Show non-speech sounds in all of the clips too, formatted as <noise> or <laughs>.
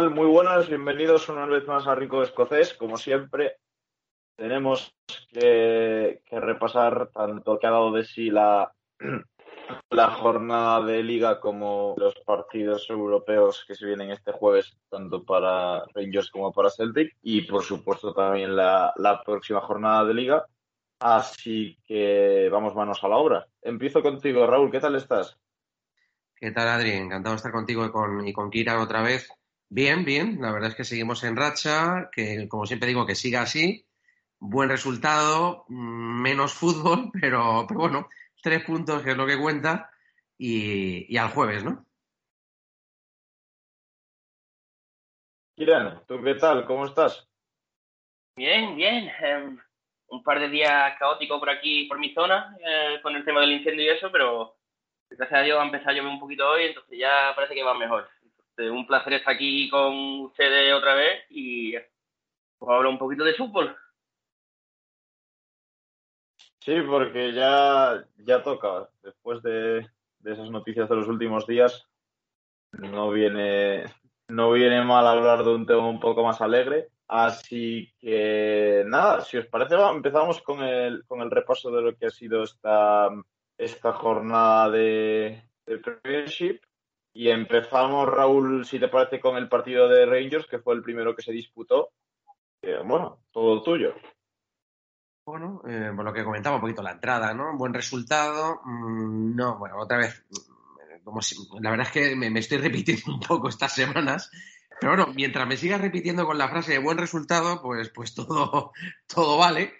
Muy buenas, bienvenidos una vez más a Rico Escocés. Como siempre, tenemos que, repasar tanto que ha dado de sí <clears throat> la, jornada de liga como los partidos europeos que se vienen este jueves, tanto para Rangers como para Celtic, y por supuesto también la, la próxima jornada de liga. Así que vamos manos a la obra. Empiezo contigo, Raúl, ¿qué tal estás? ¿Qué tal, Adri? Encantado de estar contigo y con, y con Kira otra vez. Bien, bien, la verdad es que seguimos en racha, que como siempre digo, que siga así. Buen resultado, mm, menos fútbol, <laughs> pero, pero bueno, tres puntos que es lo que cuenta y, al jueves, ¿no? Kiran, ¿tú qué tal? ¿Cómo estás? Bien, bien. Em, un par de días caóticos por aquí, por mi zona, eh, con el tema del incendio y eso, pero gracias a Dios ha empezado a llover un poquito hoy, entonces ya parece que va mejor. Este, un placer estar aquí con ustedes otra vez y pues hablar un poquito de fútbol. Sí, porque ya, ya toca. Después de, esas noticias de los últimos días, no viene, no viene mal hablar de un tema un poco más alegre. Así que nada, si os parece, empezamos con el, con el repaso de lo que ha sido esta, esta jornada de, de Premiership. Y empezamos, Raúl, si te parece, con el partido de Rangers, que fue el primero que se disputó. bueno, todo tuyo. Bueno, eh, lo que comentaba un poquito la entrada, ¿no? Buen resultado. Mm, no, bueno, otra vez, mm, la verdad es que me, estoy <laughs> repitiendo un poco estas semanas. Pero bueno, mientras me sigas repitiendo con la frase de buen resultado, pues, pues todo, <laughs> todo vale.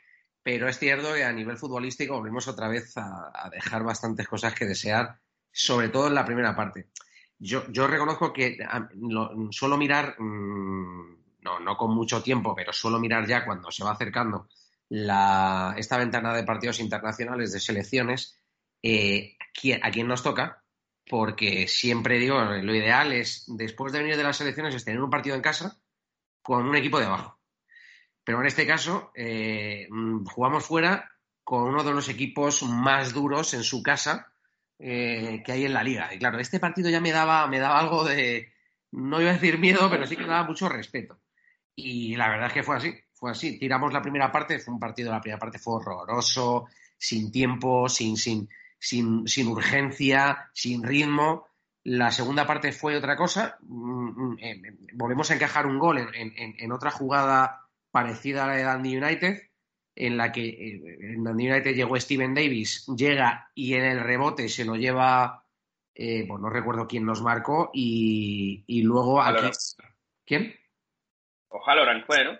Pero es cierto que a nivel futbolístico volvemos otra vez a dejar bastantes cosas que desear, sobre todo en la primera parte. Yo, yo reconozco que suelo mirar, mm, no, no con mucho tiempo, pero suelo mirar ya cuando se va acercando la, esta ventana de partidos internacionales de selecciones, eh, a quién nos toca, porque siempre digo, lo ideal es, después de venir de las selecciones, es tener un partido en casa con un equipo de abajo. Pero en este caso, eh, jugamos fuera con uno de los equipos más duros en su casa eh, que hay en la liga. Y claro, este partido ya me daba, me daba algo de, no iba a decir miedo, pero sí que me daba mucho respeto. Y la verdad es que fue así, fue así. Tiramos la primera parte, fue un partido, la primera parte fue horroroso, sin tiempo, sin, sin, sin, sin urgencia, sin ritmo. La segunda parte fue otra cosa. Mm, mm, eh, volvemos a encajar un gol en, en, otra jugada parecida a la de Dundee United en la que eh, en United llegó Steven Davis, llega y en el rebote se lo lleva, eh, pues no recuerdo quién nos marcó, y, y luego aquí... ¿Quién? O Halloran fue, ¿no?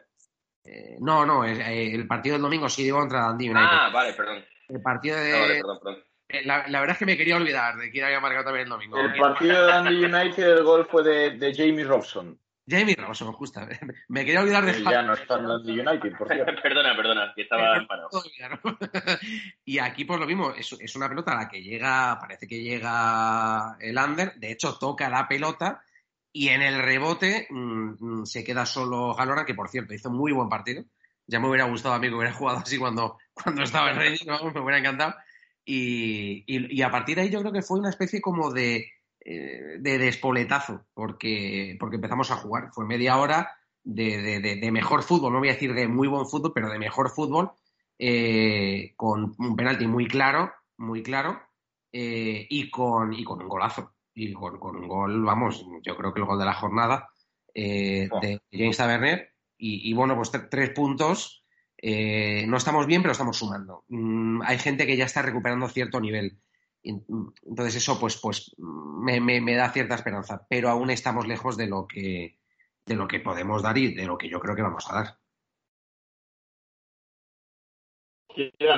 Eh, no, no, el partido del domingo sí digo contra Dundee United. Ah, vale, perdón. El partido de... La, la, verdad es que me quería olvidar de quién había marcado también el domingo. El partido de Dundee United, el gol fue de, de Jamie Robson. Jamie Robson, justo. <laughs> Me quería olvidar de. Ya no está en el United, por cierto. <laughs> perdona, perdona, que estaba <laughs> parado. y aquí, pues lo mismo, es, es, una pelota a la que llega, parece que llega el under, de hecho, toca la pelota y en el rebote mm, mm, se queda solo Galora, que por cierto hizo muy buen partido. Ya me hubiera gustado a mí que hubiera jugado así cuando, cuando estaba en Rangers, me hubiera encantado. y, y a partir de ahí yo creo que fue una especie como de eh, de despoletazo, porque, porque empezamos a jugar. Fue media hora de, mejor fútbol, no voy a decir de muy buen fútbol, pero de mejor fútbol, eh, con un penalti muy claro, muy claro, eh, y, con, y con un golazo. Y con, un gol, vamos, yo creo que el gol de la jornada de James Taverner. Y, bueno, pues tres puntos. no estamos bien, pero estamos sumando. Mm, hay gente que ya está recuperando cierto nivel. Entonces eso pues, pues me, me, da cierta esperanza, pero aún estamos lejos de lo que de lo que podemos dar y de lo que yo creo que vamos a dar.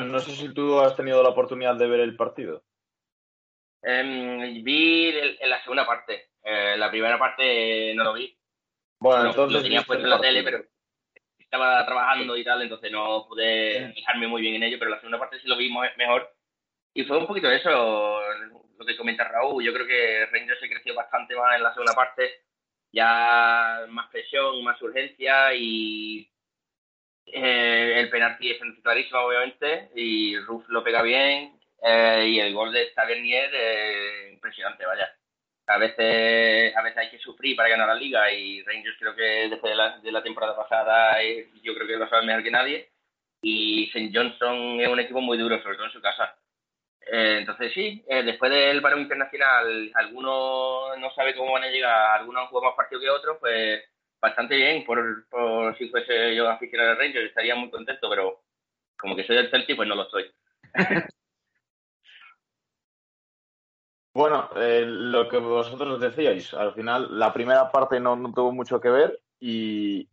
no sé si tú has tenido la oportunidad de ver el partido. Em, vi en la segunda parte. Eh, la primera parte no lo vi. Bueno, entonces. Lo tenía puesto en la tele, pero estaba trabajando y tal, entonces no pude fijarme muy bien en ello, pero la segunda parte sí lo vi mejor y fue un poquito eso, lo que comenta Raúl. Yo creo que Rangers se creció bastante más en la segunda parte. Ya más presión, más urgencia y eh, el penalti es clarísimo, obviamente. Y Ruf lo pega bien. Eh, y el gol de Tavernier, eh, impresionante, vaya. a veces, a veces hay que sufrir para ganar la liga y Rangers creo que desde la, de la temporada pasada yo creo que lo sabe mejor que nadie y St. Johnson es un equipo muy duro, sobre todo en su casa. Eh, entonces sí, eh, después del varón internacional, algunos no sabe cómo van a llegar, algunos han jugado más partido que otros, pues bastante bien, por, por si fuese yo aficionado de Rangers, estaría muy contento, pero como que soy del Celtic, pues no lo estoy. <laughs> Bueno, eh, lo que vosotros decíais, al final la primera parte no, tuvo mucho que ver y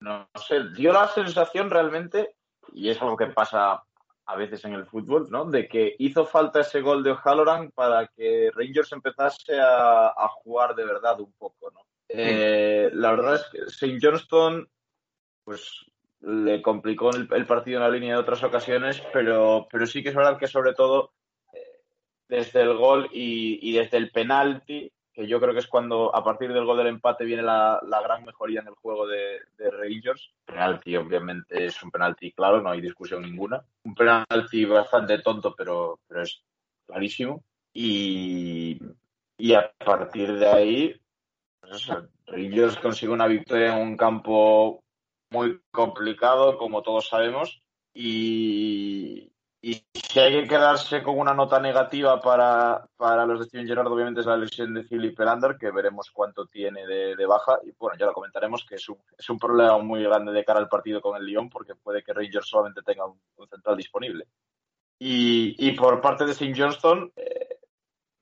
no, sé, dio la sensación realmente, y es algo que pasa a veces en el fútbol, ¿no? De que hizo falta ese gol de O'Halloran para que Rangers empezase a, jugar de verdad un poco, ¿no? Eh, la verdad es que St. Johnston, pues le complicó el, el, partido en la línea de otras ocasiones, pero, pero sí que es verdad que sobre todo desde el gol y, desde el penalti, yo creo que es cuando a partir del gol del empate viene la, gran mejoría en el juego de, de Rangers. Penalti, obviamente, es un penalti claro, no hay discusión ninguna. Un penalti bastante tonto, pero, pero es clarísimo. Y, a partir de ahí, pues Rangers consigue una victoria en un campo muy complicado, como todos sabemos. Y, y si hay que quedarse con una nota negativa para, los de Steven Gerrard, obviamente es la lesión de Philip Lander, que veremos cuánto tiene de, baja. Y bueno, ya lo comentaremos, que es un, es un problema muy grande de cara al partido con el Lyon, porque puede que Rangers solamente tenga un, central disponible. Y, por parte de St. Johnston, eh,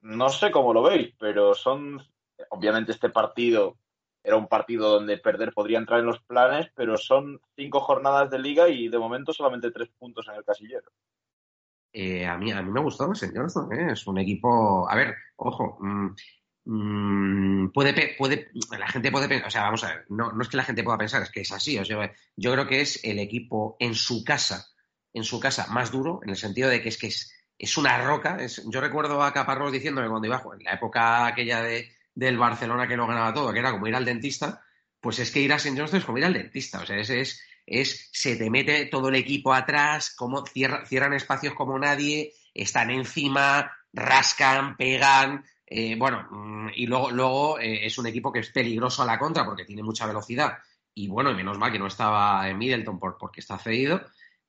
no sé cómo lo veis, pero son, obviamente este partido era un partido donde perder podría entrar en los planes, pero son cinco jornadas de liga y de momento solamente tres puntos en el casillero. Eh, a, mí, a mí me gustó señor ¿eh? es un equipo, a ver, ojo, mm, mm, puede, puede, la gente puede pensar, o sea, vamos a ver, no, no es que la gente pueda pensar, es que es así, o sea, yo creo que es el equipo en su casa, en su casa más duro, en el sentido de que es que es, es una roca, es, yo recuerdo a Caparrós diciéndome cuando iba, en la época aquella de, del Barcelona que lo ganaba todo, que era como ir al dentista, pues es que ir a St. John's es como ir al dentista, o sea, es es se te mete todo el equipo atrás, como cierran espacios como nadie, están encima, rascan, pegan, eh, bueno, mm, y luego, luego eh, es un equipo que es peligroso a la contra porque tiene mucha velocidad. Y bueno, menos mal que no estaba en Middleton porque está cedido,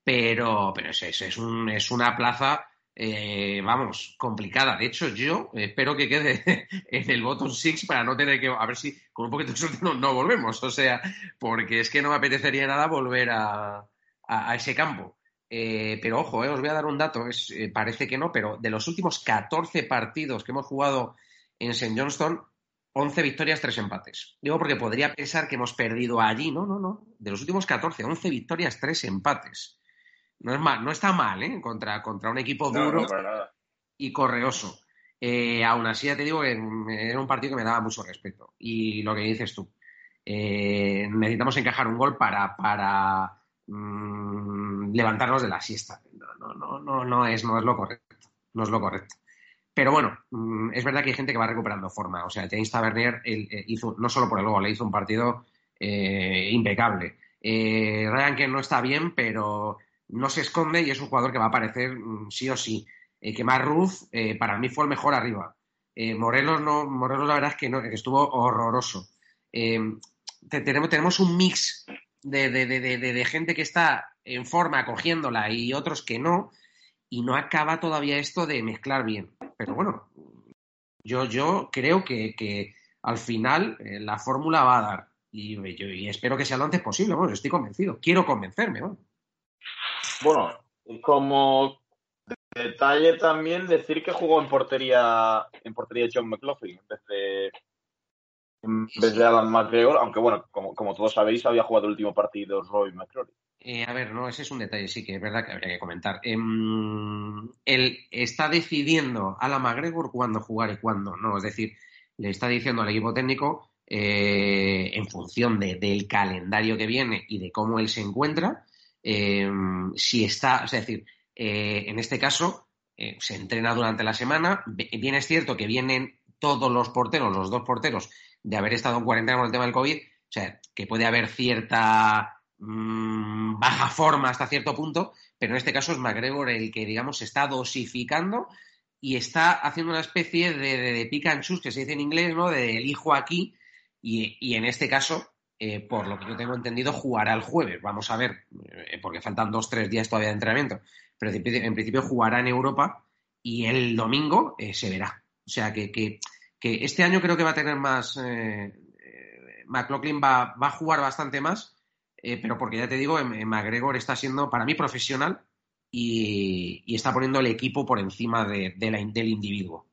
pero, pero es, es, un, es una plaza eh, vamos, complicada. De hecho, yo espero que quede <laughs> en el bottom six para no tener que, a ver si con un poquito de suerte no, volvemos. O sea, porque es que no me apetecería nada volver a, ese campo. Eh, pero ojo, eh, os voy a dar un dato, parece que no, pero de los últimos 14 partidos que hemos jugado en St. Johnston, 11 victorias, 3 empates. Digo porque podría pensar que hemos perdido allí, no, no, no. De los últimos 14, 11 victorias, 3 empates. No, es mal, no está mal, ¿eh? Contra, contra un equipo duro y correoso. Eh, aún así, ya te digo que era un partido que me daba mucho respeto. Y lo que dices tú, eh, necesitamos encajar un gol para, para mm, levantarnos de la siesta. No, no, no, no, es, no es lo correcto. No es lo correcto. Pero bueno, mm, es verdad que hay gente que va recuperando forma. O sea, James Tavernier hizo, no solo por el gol, le hizo un partido eh, impecable. Ryan que no está bien, pero no se esconde y es un jugador que va a aparecer mm, sí o sí. Eh, que más Ruz, eh, para mí fue el mejor arriba. Eh, Morelos, no, Morelos la verdad es que, no, estuvo horroroso. tenemos, tenemos un mix de, gente que está en forma cogiéndola y otros que no, y no acaba todavía esto de mezclar bien. Pero bueno, yo, yo creo que, al final la fórmula va a dar. Y, espero que sea lo antes posible. Bueno, estoy convencido. Quiero convencerme. Bueno, como detalle también decir que jugó en portería en portería John McLaughlin en vez de en vez de Adam McGregor, aunque bueno, como, como todos sabéis, había jugado el último partido Roy McCrory. Eh, a ver, no, ese es un detalle, sí que es verdad que habría que comentar. Em, él está decidiendo a la McGregor cuándo jugar y cuándo no. Es decir, le está diciendo al equipo técnico, eh, en función del calendario que viene y de cómo él se encuentra, Em, si está, es decir, eh, en este caso eh, se entrena durante la semana, bien es cierto que vienen todos los porteros, los dos porteros, de haber estado en cuarentena con el tema del COVID, o sea, que puede haber cierta mm, baja forma hasta cierto punto, pero en este caso es McGregor el que, digamos, se está dosificando y está haciendo una especie de, de, pick and choose, que se dice en inglés, ¿no? De elijo aquí, y, en este caso, eh, por lo que yo tengo entendido, jugará el jueves. Vamos a ver, eh, porque faltan dos, tres días todavía de entrenamiento. Pero en principio jugará en Europa y el domingo eh, se verá. O sea que, que, este año creo que va a tener más. McLaughlin va, va, a jugar bastante más, pero porque ya te digo, McGregor está siendo para mí profesional y, está poniendo el equipo por encima de, la, del individuo.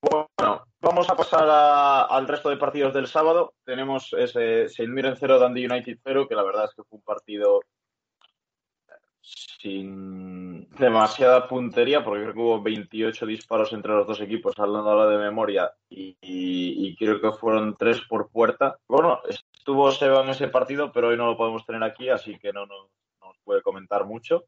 Bueno, vamos a pasar al resto de partidos del sábado. Tenemos ese Saint Mirren 0, Dundee United 0, que la verdad es que fue un partido sin demasiada puntería, porque creo que hubo 28 disparos entre los dos equipos, hablando ahora de memoria, y, creo que fueron tres por puerta. Bueno, estuvo Seba en ese partido, pero hoy no lo podemos tener aquí, así que no nos, puede comentar mucho.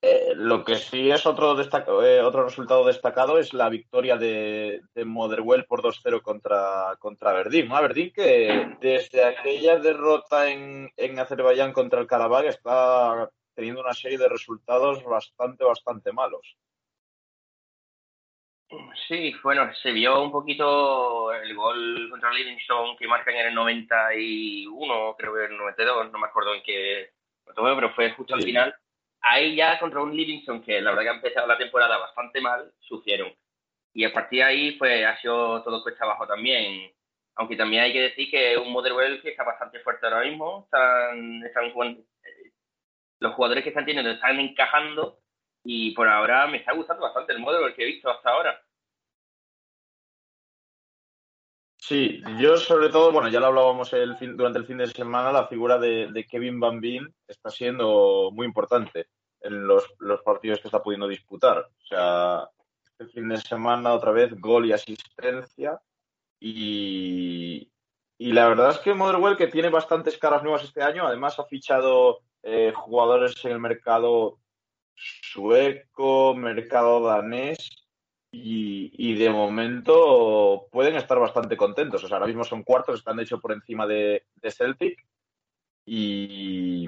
Eh, lo que sí es otro, eh, otro resultado destacado es la victoria de, de Motherwell por 2-0 contra, contra Aberdeen. Aberdeen que desde aquella derrota en, en Azerbaiyán contra el Karabakh está teniendo una serie de resultados bastante, bastante malos. Sí, bueno, se vio un poquito el gol contra Livingston que marcan en el 91, creo que en el 92, no me acuerdo en qué, pero fue justo al final. Ahí ya contra un Livingston que la verdad que ha empezado la temporada bastante mal, sufrieron. Y a partir de ahí, pues ha sido todo cuesta abajo también. Aunque también hay que decir que un Motherwell que está bastante fuerte ahora mismo, están, están jugando, los jugadores que están teniendo están encajando y por ahora me está gustando bastante el modelo que he visto hasta ahora. Sí, yo sobre todo, bueno, ya lo hablábamos el durante el fin de semana, la figura de, Kevin Van está siendo muy importante en los, partidos que está pudiendo disputar. O sea, este fin de semana otra vez gol y asistencia y, y la verdad es que Motherwell, que tiene bastantes caras nuevas este año, además ha fichado eh, jugadores en el mercado sueco, mercado danés y, de momento pueden estar bastante contentos. O sea, ahora mismo son cuartos, están de hecho por encima de, Celtic y,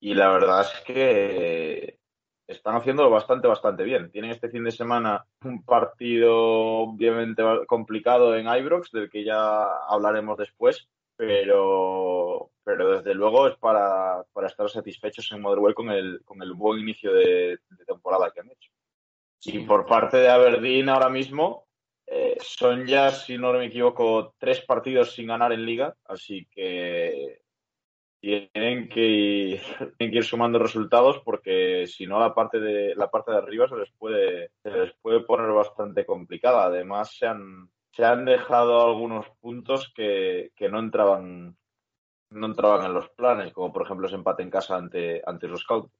la verdad es que están haciéndolo bastante, bastante bien. Tienen este fin de semana un partido obviamente complicado en Ibrox, del que ya hablaremos después, pero, pero desde luego es para, estar satisfechos en Motherwell con el, con el buen inicio de, temporada que han hecho. Y por parte de Aberdeen ahora mismo eh, son ya, si no me equivoco, tres partidos sin ganar en liga, así que tienen que, ir, <laughs> tienen que ir sumando resultados porque si no la parte de la parte de arriba se les puede se les puede poner bastante complicada. Además se han se han dejado algunos puntos que, no entraban no entraban en los planes, como por ejemplo ese empate en casa ante, ante los Scouts.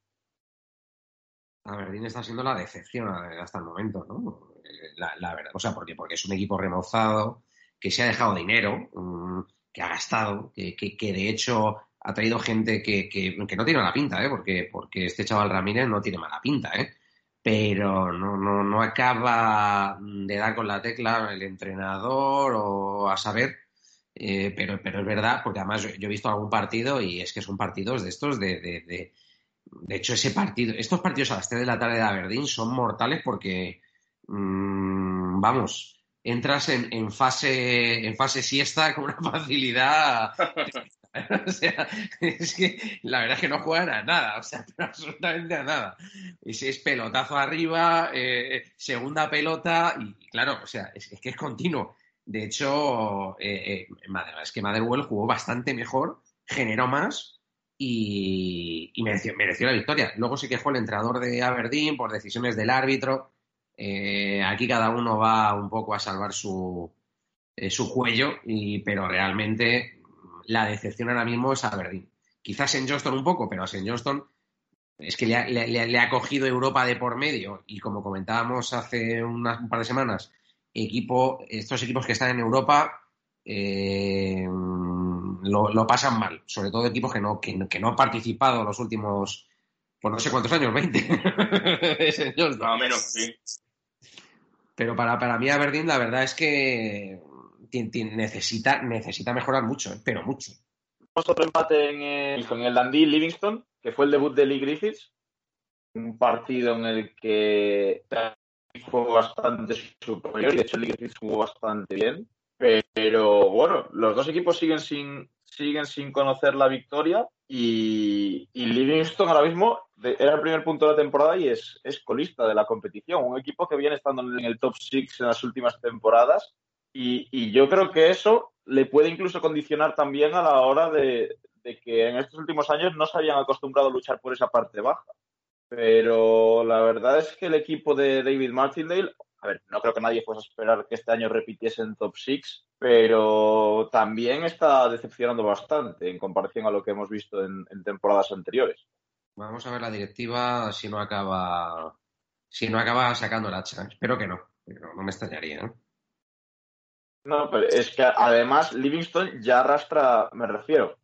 Aberdeen está siendo la decepción hasta el momento, ¿no? La, verdad, o sea, porque, porque es un equipo remozado, que se ha dejado dinero, mm, que ha gastado, que, que, de hecho ha traído gente que, que, no tiene mala pinta, ¿eh? Porque, porque este chaval Ramírez no tiene mala pinta, ¿eh? pero no, no, no acaba de dar con la tecla el entrenador o a saber. Eh, pero, pero es verdad, porque además yo, he visto algún partido y es que son partidos de estos de, de, de, hecho ese partido, estos partidos a las 3 de la tarde de Aberdeen son mortales porque, mm, vamos, entras en, fase, en fase siesta con una <laughs> facilidad <laughs> o sea, es que la verdad es que no juegan a nada, o sea, <laughs> absolutamente a nada. Es, es pelotazo arriba, eh, segunda pelota, y claro, o sea, es, que es continuo. De hecho, eh, eh, es que Motherwell jugó bastante mejor, generó más y, mereció, la victoria. Luego se quejó el entrenador de Aberdeen por decisiones del árbitro. aquí cada uno va un poco a salvar su, su cuello, y, pero realmente la decepción ahora mismo es Aberdeen. Quizás en Johnston un poco, pero a St. Johnston es que le ha, cogido Europa de por medio y como comentábamos hace un par de semanas, equipo, estos equipos que están en Europa eh, lo, pasan mal, sobre todo equipos que no, que, no han participado los últimos, por no sé cuántos años, 20. <laughs> Más o menos, sí. Pero para, para mí Aberdeen la verdad es que necesita, necesita mejorar mucho, ¿eh? pero mucho. otro empate en el, con el Dundee Livingston, que fue el debut de Lee Griffiths. Un partido en el que fue bastante superior y de hecho Lee Griffiths jugó bastante bien. Pero bueno, los dos equipos siguen sin, siguen sin conocer la victoria y, y Livingston ahora mismo era el primer punto de la temporada y es, es colista de la competición. Un equipo que viene estando en el top six en las últimas temporadas y, y, yo creo que eso le puede incluso condicionar también a la hora de, de, que en estos últimos años no se habían acostumbrado a luchar por esa parte baja. Pero la verdad es que el equipo de David Martindale, a ver, no creo que nadie fuese a esperar que este año repitiese en top six, pero también está decepcionando bastante en comparación a lo que hemos visto en, en temporadas anteriores. Vamos a ver la directiva si no acaba si no acaba sacando el hacha. Espero que no, pero no me extrañaría. ¿no? No, pero es que además Livingston ya arrastra, me refiero, eh,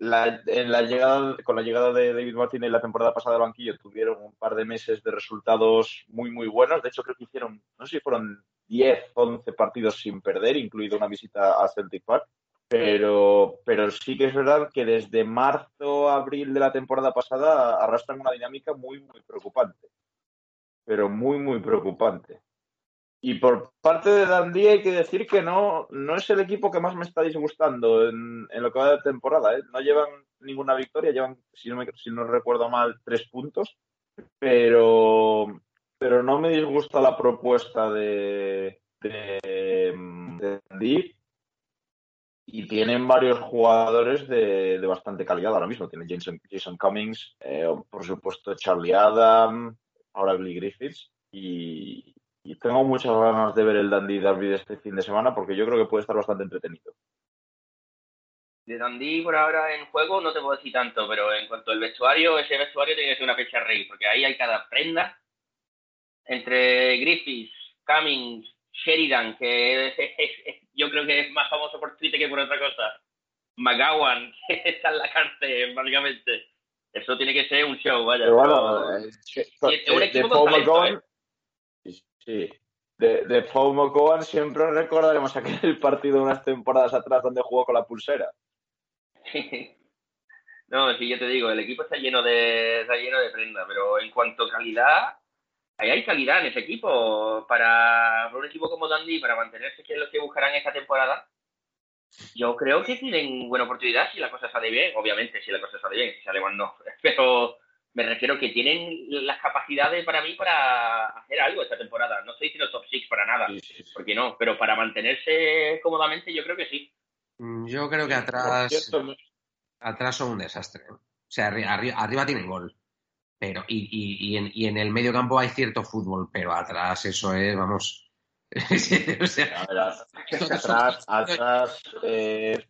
en la llegada, con la llegada de David Martin en la temporada pasada al banquillo tuvieron un par de meses de resultados muy, muy buenos. De hecho, creo que hicieron, no sé si fueron 10, 11 partidos sin perder, incluido una visita a Celtic Park. Pero, pero sí que es verdad que desde marzo, abril de la temporada pasada arrastran una dinámica muy, muy preocupante. Pero muy, muy preocupante. Y por parte de Dundee hay que decir que no, no es el equipo que más me está disgustando en, en lo que va de temporada. ¿eh? No llevan ninguna victoria, llevan, si no, me, si no recuerdo mal, tres puntos. Pero, pero no me disgusta la propuesta de, de. Y tienen varios jugadores de, de, bastante calidad ahora mismo. Tiene Jason, Jason Cummings, eh, por supuesto Charlie Adam, ahora Billy Griffiths. Y, y tengo muchas ganas de ver el Dundee Derby de este fin de semana porque yo creo que puede estar bastante entretenido. De Dundee por ahora en juego no te puedo decir tanto, pero en cuanto al vestuario, ese vestuario tiene que ser una fecha rey, porque ahí hay cada prenda entre Griffiths, Cummings, Sheridan, que es, es, es, yo creo que es más famoso por Twitter que por otra cosa, McGowan, <laughs> que está en la cárcel, básicamente. Eso tiene que ser un show, vaya. Pero bueno, eh, de, un equipo. Sí. De, de Paul siempre recordaremos aquel <laughs> partido unas temporadas atrás donde jugó con la pulsera. <laughs> no, sí, yo te digo, el equipo está lleno de está lleno de prenda, pero en cuanto a calidad, ahí hay calidad en ese equipo. Para, un equipo como Dundee, para mantenerse, que es lo que buscarán esta temporada, yo creo que tienen buena oportunidad si la cosa sale bien. Obviamente, si la cosa sale bien, si sale no. <laughs> Pero me refiero que tienen las capacidades para mí para hacer algo esta temporada. No estoy diciendo top 6 para nada, sí, sí, sí. porque no, pero para mantenerse cómodamente yo creo que sí. Yo creo que atrás, atrás son un desastre. ¿no? O sea, arriba, arriba tienen gol. Pero, y, y, y, en, y en el medio campo hay cierto fútbol, pero atrás eso es, vamos. <laughs> o sea, ver, atrás, atrás eh,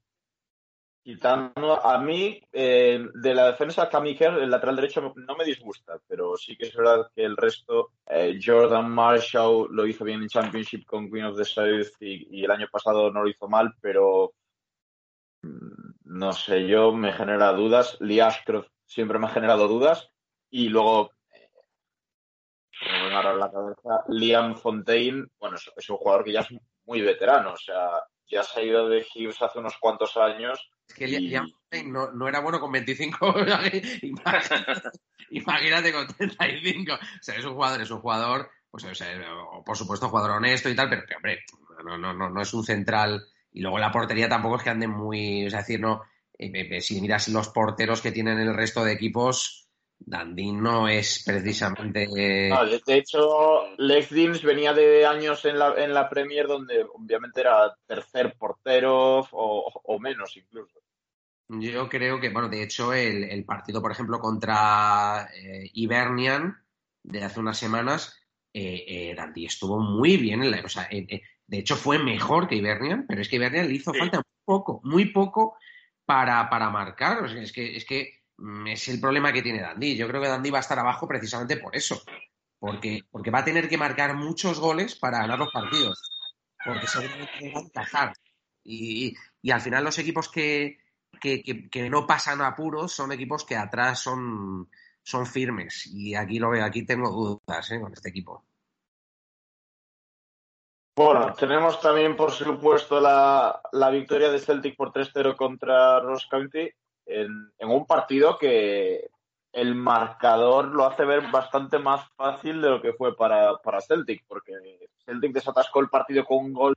quitando a mí eh, de la defensa Kamiker, el lateral derecho no me disgusta, pero sí que es verdad que el resto eh, Jordan Marshall lo hizo bien en Championship con Queen of the South y, el año pasado no lo hizo mal, pero mm, no sé, yo me genera dudas. Lee Ashcroft siempre me ha generado dudas. Y luego eh, la cabeza, Liam Fontaine, bueno, es un jugador que ya es muy veterano, o sea, ya se ha ido de Hughes hace unos cuantos años. Es que y... Liam no, no, era bueno con 25, <laughs> imagínate, imagínate, con 35. O sea, es un jugador, es un jugador, pues o sea, por supuesto, jugador honesto y tal, pero, pero hombre, no, no, no, no es un central. Y luego la portería tampoco es que ande muy, es decir, no, eh, si miras los porteros que tienen el resto de equipos, Dundee no es precisamente. No, de, hecho, Lex Deans venía de años en la, en la Premier donde obviamente era tercer portero o, o menos incluso. Yo creo que, bueno, de hecho, el, el partido, por ejemplo, contra eh, Ibernian de hace unas semanas, eh, eh, Dundee estuvo muy bien. En la, o sea, de hecho, fue mejor que Ibernian, pero es que Ibernian le hizo sí. falta muy poco, muy poco para, para marcar. O sea, es que. Es que es el problema que tiene Dandy. Yo creo que Dandy va a estar abajo precisamente por eso. Porque, porque va a tener que marcar muchos goles para ganar los partidos. Porque seguramente va a encajar. Y, y, al final los equipos que, que, que, que, no pasan apuros son equipos que atrás son, son firmes. Y aquí lo veo, aquí tengo dudas ¿eh? con este equipo. Bueno, tenemos también, por supuesto, la, la victoria de Celtic por 3-0 contra Ross County en, en, un partido que el marcador lo hace ver bastante más fácil de lo que fue para, para Celtic, porque Celtic desatascó el partido con un gol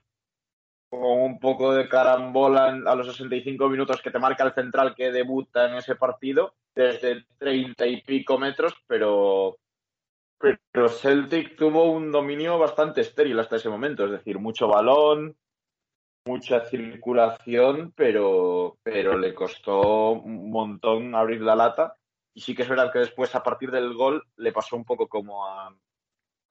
con un poco de carambola a los 65 minutos que te marca el central que debuta en ese partido desde 30 y pico metros, pero, pero Celtic tuvo un dominio bastante estéril hasta ese momento, es decir, mucho balón, mucha circulación, pero, pero le costó un montón abrir la lata. Y sí que es verdad que después, a partir del gol, le pasó un poco como a,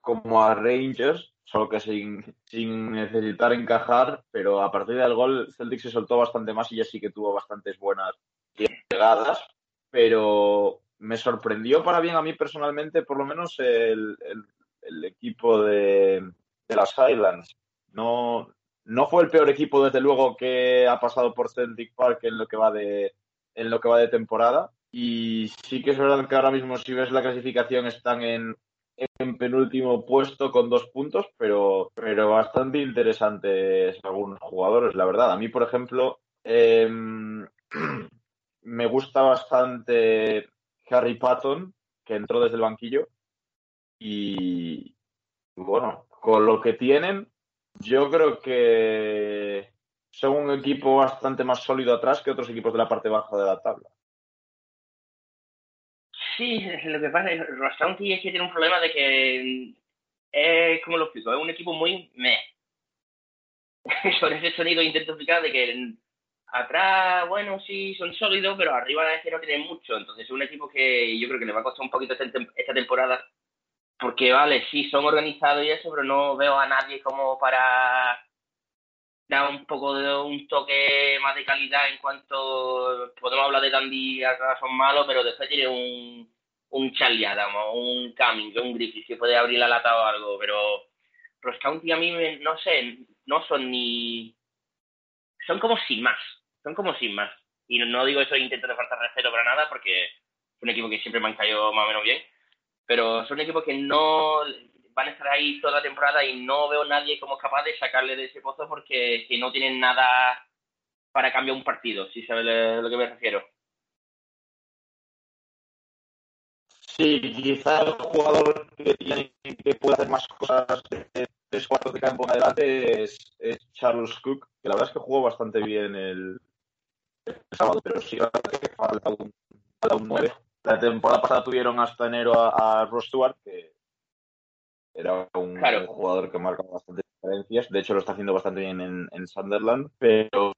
como a Rangers, solo que sin, sin necesitar encajar, pero a partir del gol Celtic se soltó bastante más y ya sí que tuvo bastantes buenas llegadas, pero me sorprendió para bien a mí personalmente, por lo menos el, el, equipo de, de, las Highlands. No, no fue el peor equipo, desde luego, que ha pasado por Celtic Park en lo que va de, en lo que va de temporada. Y sí que es verdad que ahora mismo, si ves la clasificación, están en, en penúltimo puesto con dos puntos, pero, pero bastante interesantes algunos jugadores, la verdad. A mí, por ejemplo, eh, <clears throat> me gusta bastante Harry Patton, que entró desde el banquillo. Y bueno, con lo que tienen, yo creo que son un equipo bastante más sólido atrás que otros equipos de la parte baja de la tabla. Sí, lo que pasa es que Rostown es que tiene un problema de que es, como lo explico, es un equipo muy meh. <laughs> Sobre ese sonido intento explicar de que atrás, bueno, sí, son sólidos, pero arriba es que no tienen mucho. Entonces es un equipo que yo creo que le va a costar un poquito esta temporada. Porque, vale, sí, son organizados y eso, pero no veo a nadie como para dar un poco de un toque más de calidad en cuanto podemos hablar de Dandy son malos pero después tiene un un Charlie Adam o un Cummings un Griffith que puede abrir la lata o algo pero Ross County a mí no sé no son ni son como sin más son como sin más. Y no digo eso intento de falta respeto para nada porque es un equipo que siempre me han caído más o menos bien pero son un equipo que no van a estar ahí toda la temporada y no veo nadie como capaz de sacarle de ese pozo porque que no tienen nada para cambiar un partido, si sabes a lo que me refiero. Sí, quizá el jugador que, puede hacer más cosas de tres cuartos de campo en adelante es, es, Charles Cook, que la verdad es que jugó bastante bien el, el sábado, pero sí que falta un, falta un 9. La temporada pasada tuvieron hasta enero a, a Ross Stewart, que era un, claro. jugador que marca bastantes diferencias. De hecho, lo está haciendo bastante bien en, en Sunderland. Pero,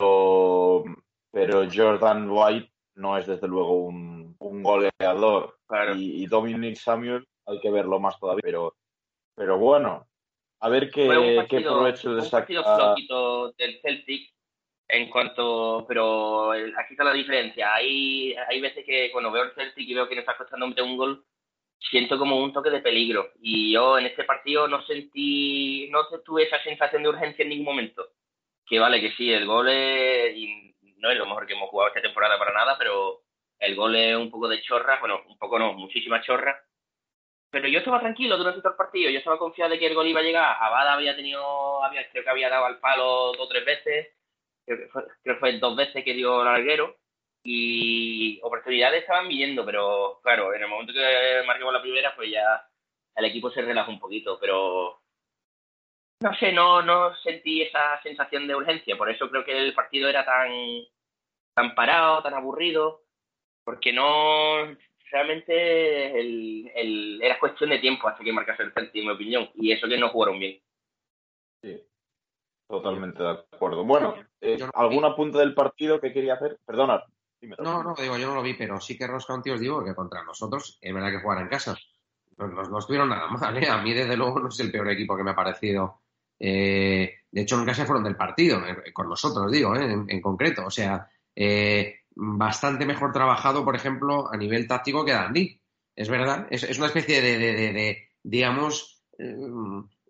pero Jordan White no es desde luego un, un goleador. Claro. Y, y, Dominic Samuel hay que verlo más todavía. Pero, pero bueno, a ver qué, partido, qué provecho saca. Un partido flojito del Celtic en cuanto, pero aquí está la diferencia. Hay, hay veces que cuando veo el Celtic y veo que nos está costando un gol, siento como un toque de peligro. Y yo en este partido no sentí, no tuve esa sensación de urgencia en ningún momento. Que vale, que sí, el gol es, y no es lo mejor que hemos jugado esta temporada para nada, pero el gol es un poco de chorra, bueno, un poco no, muchísima chorra. Pero yo estaba tranquilo durante todo el partido, yo estaba confiado de que el gol iba a llegar. Abada había tenido, había, creo que había dado al palo dos o tres veces, creo que, fue, fue dos veces que dio el larguero y oportunidades estaban viniendo, pero claro, en el momento que marcamos la primera, pues ya el equipo se relajó un poquito, pero no sé, no, no sentí esa sensación de urgencia, por eso creo que el partido era tan, tan parado, tan aburrido, porque no, realmente el, el, era cuestión de tiempo hasta que marcase el Celtic, en mi opinión, y eso que no jugaron bien. Sí, totalmente de acuerdo. Bueno, eh, ¿algún apunte del partido que quería hacer? Perdona, no, no, digo, yo no lo vi, pero sí que Ross County os digo que contra nosotros es verdad que jugar en casa. No, no, no, estuvieron nada mal, ¿eh? A mí, desde luego, no es el peor equipo que me ha parecido. Eh, de hecho, nunca se fueron del partido, eh, con nosotros, digo, ¿eh? en, en, concreto. O sea, bastante mejor trabajado, por ejemplo, a nivel táctico que Dandy. Es verdad, es, es una especie de, de, de, de digamos,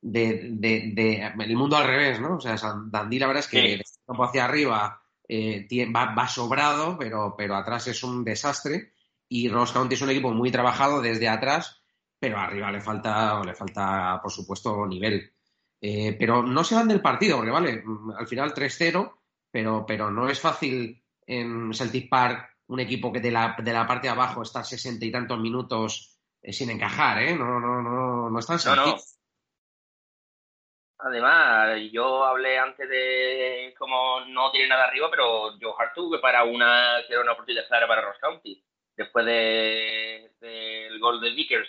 de, el mundo al revés, ¿no? O sea, Dandy, la verdad es que sí. campo hacia arriba eh, va, va, sobrado, pero, pero atrás es un desastre. Y Ross County es un equipo muy trabajado desde atrás, pero arriba le falta, le falta por supuesto, nivel. Eh, pero no se van del partido, porque vale, al final 3-0, pero, pero no es fácil en Celtic Park un equipo que de la, de la parte de abajo está sesenta y tantos minutos eh, sin encajar, ¿eh? No, no, no, no es tan sencillo. Además, yo hablé antes de cómo no tiene nada arriba, pero Joe Hart tuvo para una, que era una oportunidad clara para Ross County, después del de, gol de Vickers.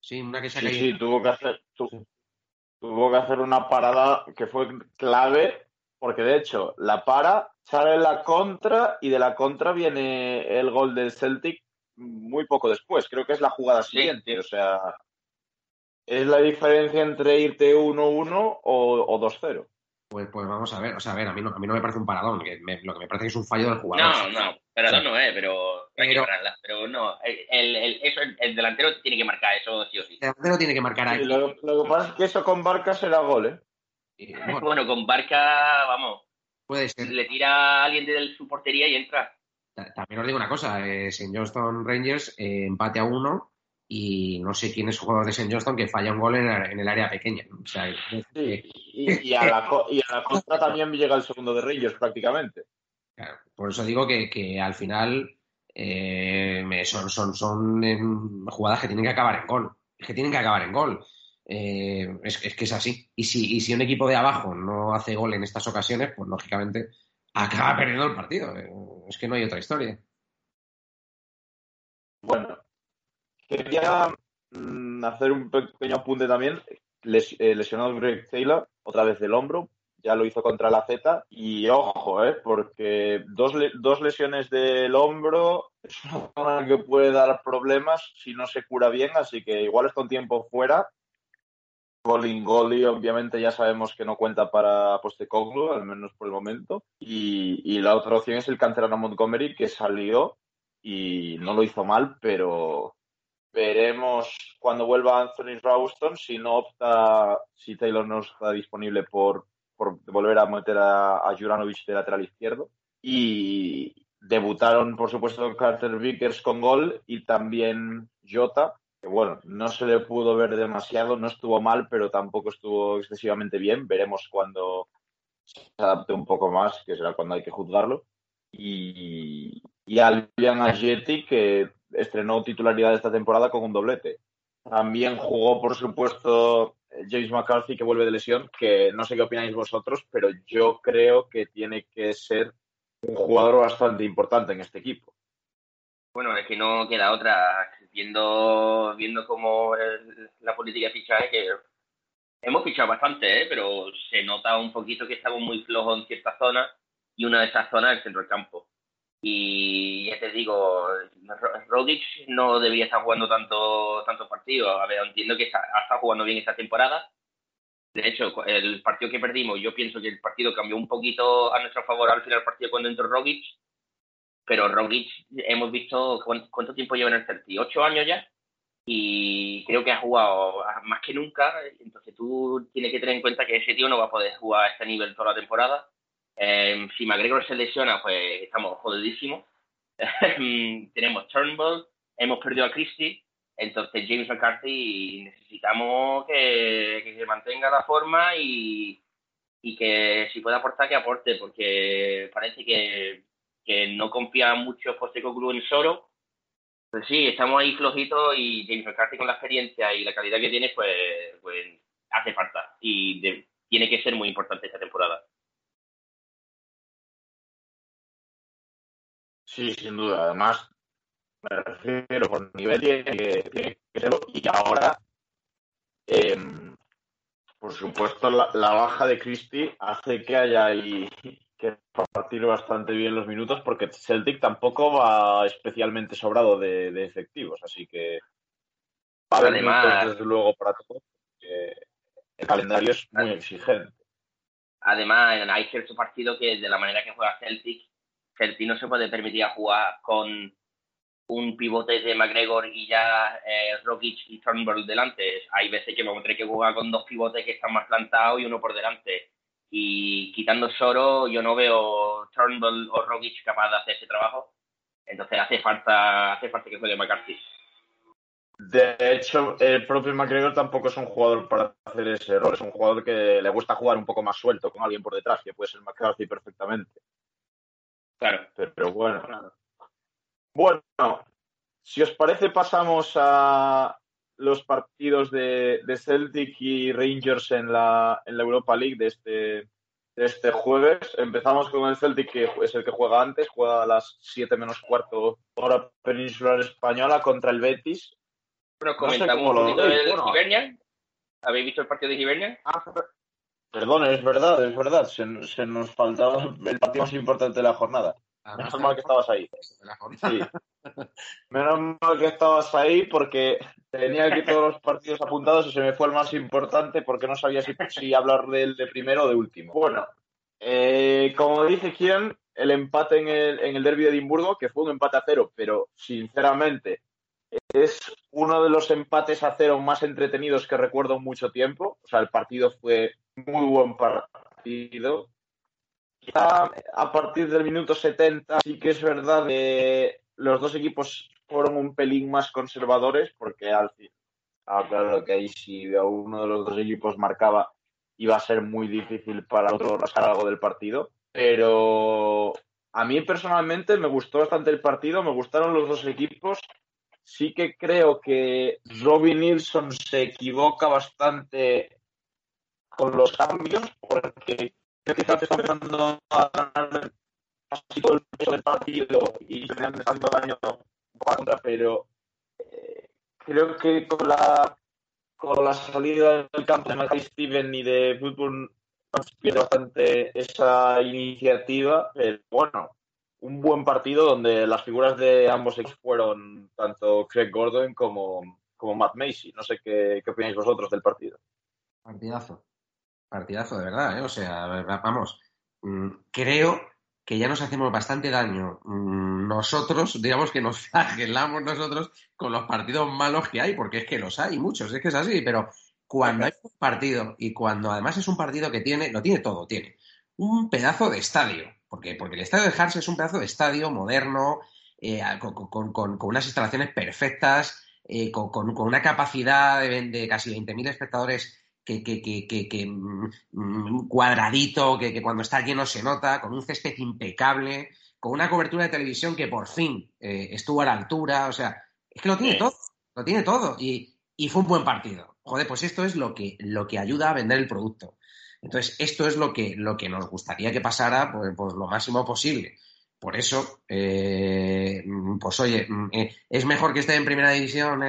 Sí, una que se ha Sí, sí, tuvo que hacer, tu- tuvo que hacer una parada que fue clave, porque de hecho la para, sale la contra y de la contra viene el gol del Celtic muy poco después. Creo que es la jugada Sí, siguiente. O sea, es la diferencia entre irte 1-1 o, o 2-0. Pues, pues vamos a ver, o sea, a ver, a mí no, a mí no me parece un paradón, que me- lo que me parece que es un fallo del jugador. No, no, pero Sí. no es, pero hay que Pero- pararla. Pero no, el, el, eso, el, el delantero tiene que marcar eso sí o sí. El delantero tiene que marcar Sí, aquí. lo, lo que pasa es que eso con Barcas era gol, ¿eh? Y, bueno, Bueno, con Barca, vamos, puede ser. le tira a alguien de su portería y entra. Ta- También os digo una cosa, eh, St. Johnston Rangers eh, empate a uno y no sé quién es jugador de St. Johnston que falla un gol en, en el área pequeña. O sea, Sí, eh, y, y a la, y a la contra <laughs> también llega el segundo de Reyes prácticamente. claro, por eso digo que, que al final eh, son, son, son em, jugadas que tienen que acabar en gol. Es que tienen que acabar en gol. Eh, es, es que es así. Y si, y si un equipo de abajo no hace gol en estas ocasiones, pues lógicamente acaba perdiendo el partido. Eh, Es que no hay otra historia. Bueno, quería mm, hacer un pequeño apunte también. Les- eh, lesionado Greg Taylor, otra vez del hombro, ya lo hizo contra la Z. Y ojo, eh, porque dos, dos lesiones del hombro es una zona que puede dar problemas si no se cura bien, así que igual está un tiempo fuera. Colin Goli, obviamente, ya sabemos que no cuenta para Postecoglou, al menos por el momento. Y, y la otra opción es el canterano Montgomery, que salió y no lo hizo mal, pero veremos cuando vuelva Anthony Ralston si no opta, si Taylor no está disponible por, por volver a meter a, a de lateral izquierdo. Y debutaron, por supuesto, Carter Vickers con gol y también Jota, que bueno, no se le pudo ver demasiado, no estuvo mal, pero tampoco estuvo excesivamente bien. Veremos cuando se adapte un poco más, que será cuando hay que juzgarlo. Y, y Albion Ageti, que estrenó titularidad esta temporada con un doblete. También jugó, por supuesto, James McCarthy, que vuelve de lesión, que no sé qué opináis vosotros, pero yo creo que tiene que ser un jugador bastante importante en este equipo. Bueno, es que no queda otra. Viendo, viendo cómo la política de fichaje, que hemos fichado bastante, ¿eh? pero se nota un poquito que estamos muy flojos en ciertas zonas y una de esas zonas es el centro del campo. Y ya te digo, Ro- Rodic no debería estar jugando tanto tantos partidos. A ver, entiendo que está, ha estado jugando bien esta temporada. De hecho, el partido que perdimos, yo pienso que el partido cambió un poquito a nuestro favor al final del partido cuando entró Rogic. Pero Rogic, hemos visto cuánto tiempo lleva en el Celtic, ocho años ya. Y creo que ha jugado más que nunca. Entonces tú tienes que tener en cuenta que ese tío no va a poder jugar a este nivel toda la temporada. Eh, si McGregor se lesiona, pues estamos jodidísimos. <laughs> Tenemos Turnbull, hemos perdido a Christie, entonces James McCarthy necesitamos que, que se mantenga la forma y, y que si puede aportar, que aporte, porque parece que, que no confía mucho Postecoglou en Soro. Pues sí, estamos ahí flojitos y James McCarthy con la experiencia y la calidad que tiene, pues, pues hace falta y tiene que ser muy importante esta temporada. Sí, sin duda. Además, me refiero por nivel tiene que, tiene que serlo. Y ahora, eh, por supuesto, la, la baja de Christie hace que haya ahí que partir bastante bien los minutos porque Celtic tampoco va especialmente sobrado de, de efectivos. Así que va a Además- desde luego, para todos. el calendario es muy exigente. Además, hay cierto partido que de la manera que juega Celtic, Celtic no se puede permitir jugar con un pivote de McGregor y ya eh, Rogic y Turnbull delante. Hay veces que vamos a tener que jugar con dos pivotes que están más plantados y uno por delante. Y quitando Soro, yo no veo Turnbull o Rogic capaz de hacer ese trabajo. Entonces hace falta, hace falta que juegue McCarthy. De hecho, el propio McGregor tampoco es un jugador para hacer ese rol. Es un jugador que le gusta jugar un poco más suelto con alguien por detrás, que puede ser McCarthy perfectamente. Claro. Pero, bueno. Bueno, si os parece, pasamos a los partidos de, Celtic y Rangers en la, en la Europa League de este, de este jueves. Empezamos con el Celtic, que es el que juega antes, juega a las 7 menos cuarto hora peninsular española contra el Betis. Pero comentamos un poquito de. ¿Habéis visto el partido de Hibernia? Ah, perdón, es verdad, es verdad. Se, se, nos faltaba el partido más importante de la jornada. Menos mal que estabas ahí. Sí. Menos mal que estabas ahí porque tenía aquí todos los partidos apuntados y se me fue el más importante porque no sabía si, si hablar del de primero o de último. Bueno, eh, como dice Kian, el empate en el, en el derby de Edimburgo, que fue un empate a cero, pero sinceramente es uno de los empates a cero más entretenidos que recuerdo en mucho tiempo. O sea, el partido fue muy buen partido. Quizá a partir del minuto 70 sí que es verdad que los dos equipos fueron un pelín más conservadores porque al fin, ah, claro que ahí si uno de los dos equipos marcaba iba a ser muy difícil para otro rascar algo del partido. Pero a mí personalmente me gustó bastante el partido, me gustaron los dos equipos sí que creo que Robin Nilsson se equivoca bastante con los cambios, porque quizás está empezando a ganar todo el peso del partido y han estado daño contra, pero eh, creo que con la con la salida del campo de Michael Steven y de fútbol pierde bastante esa iniciativa, pero bueno, un buen partido donde las figuras de ambos equipos fueron tanto Craig Gordon como, como Matt Macy. No sé qué, qué opináis vosotros del partido. Partidazo. Partidazo, de verdad, ¿eh? O sea, vamos, mm, creo que ya nos hacemos bastante daño mm, nosotros, digamos que nos <laughs> flagelamos nosotros con los partidos malos que hay, porque es que los hay muchos, es que es así, pero cuando hay un partido y cuando además es un partido que tiene, lo tiene todo, tiene un pedazo de estadio, porque, porque el estadio de Hearts es un pedazo de estadio moderno, eh, con, unas instalaciones perfectas, eh, con, una capacidad de, casi 20.000 espectadores que, que, mm, cuadradito, que, cuando está lleno se nota, con un césped impecable, con una cobertura de televisión que por fin eh, estuvo a la altura, o sea, es que lo tiene todo, lo tiene todo y, y, fue un buen partido. Joder, pues esto es lo que, lo que ayuda a vender el producto. Entonces, esto es lo que, lo que nos gustaría que pasara pues, pues lo máximo posible. Por eso, eh, pues oye, eh, ¿es mejor que esté en primera división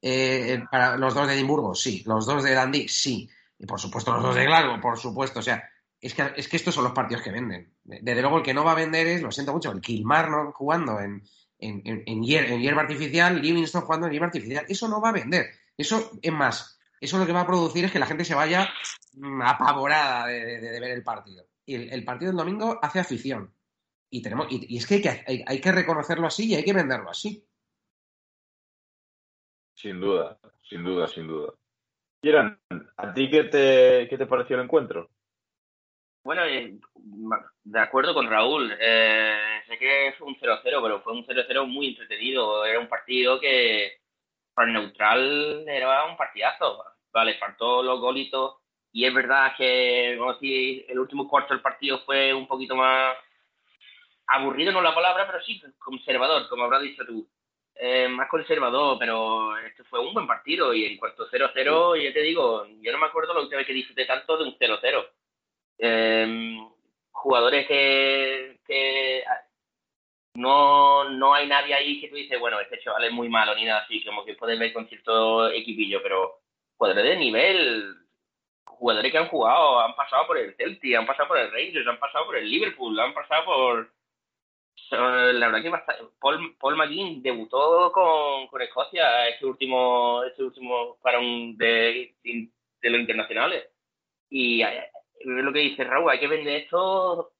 eh, para los dos de Edimburgo? Sí. ¿Los dos de Dundee? Sí. Y por supuesto los dos de Glasgow, por supuesto. O sea, es que, es que estos son los partidos que venden. Desde luego el que no va a vender es, lo siento mucho, el Kilmarnock jugando en, en, hierba artificial, Livingston jugando en hierba artificial. Eso no va a vender. Eso, es más, eso lo que va a producir es que la gente se vaya mm, apavorada de, ver el partido. Y el, partido del domingo hace afición. Y, tenemos, y, es que hay, que reconocerlo así y hay que venderlo así. Sin duda, sin duda, sin duda. Kieran, ¿a ti qué te, qué te pareció el encuentro? Bueno, eh, de acuerdo con Raúl. Eh, sé que fue un 0-0, pero fue un 0-0 muy entretenido. Era un partido que, para neutral era un partidazo. Vale, faltó los golitos. Y es verdad que vamos el último cuarto del partido fue un poquito más aburrido, no la palabra, pero sí conservador, como habrás dicho tú. Eh, más conservador, pero este fue un buen partido. Y en cuanto 0-0, ya te digo, yo no me acuerdo la última vez que disfruté tanto de un 0-0. Eh, jugadores que, que no, no hay nadie ahí que tú dices, bueno, este chaval es muy malo ni nada así, como que puedes ver con cierto equipillo, pero jugadores de nivel, jugadores que han jugado, han pasado por el Celtic, han pasado por el Rangers, han pasado por el Liverpool, han pasado por... La verdad que Paul, Paul McGinn debutó con, con Escocia este último, este último para un de, de los internacionales. Y eh, lo que dice Raúl, hay que vender esto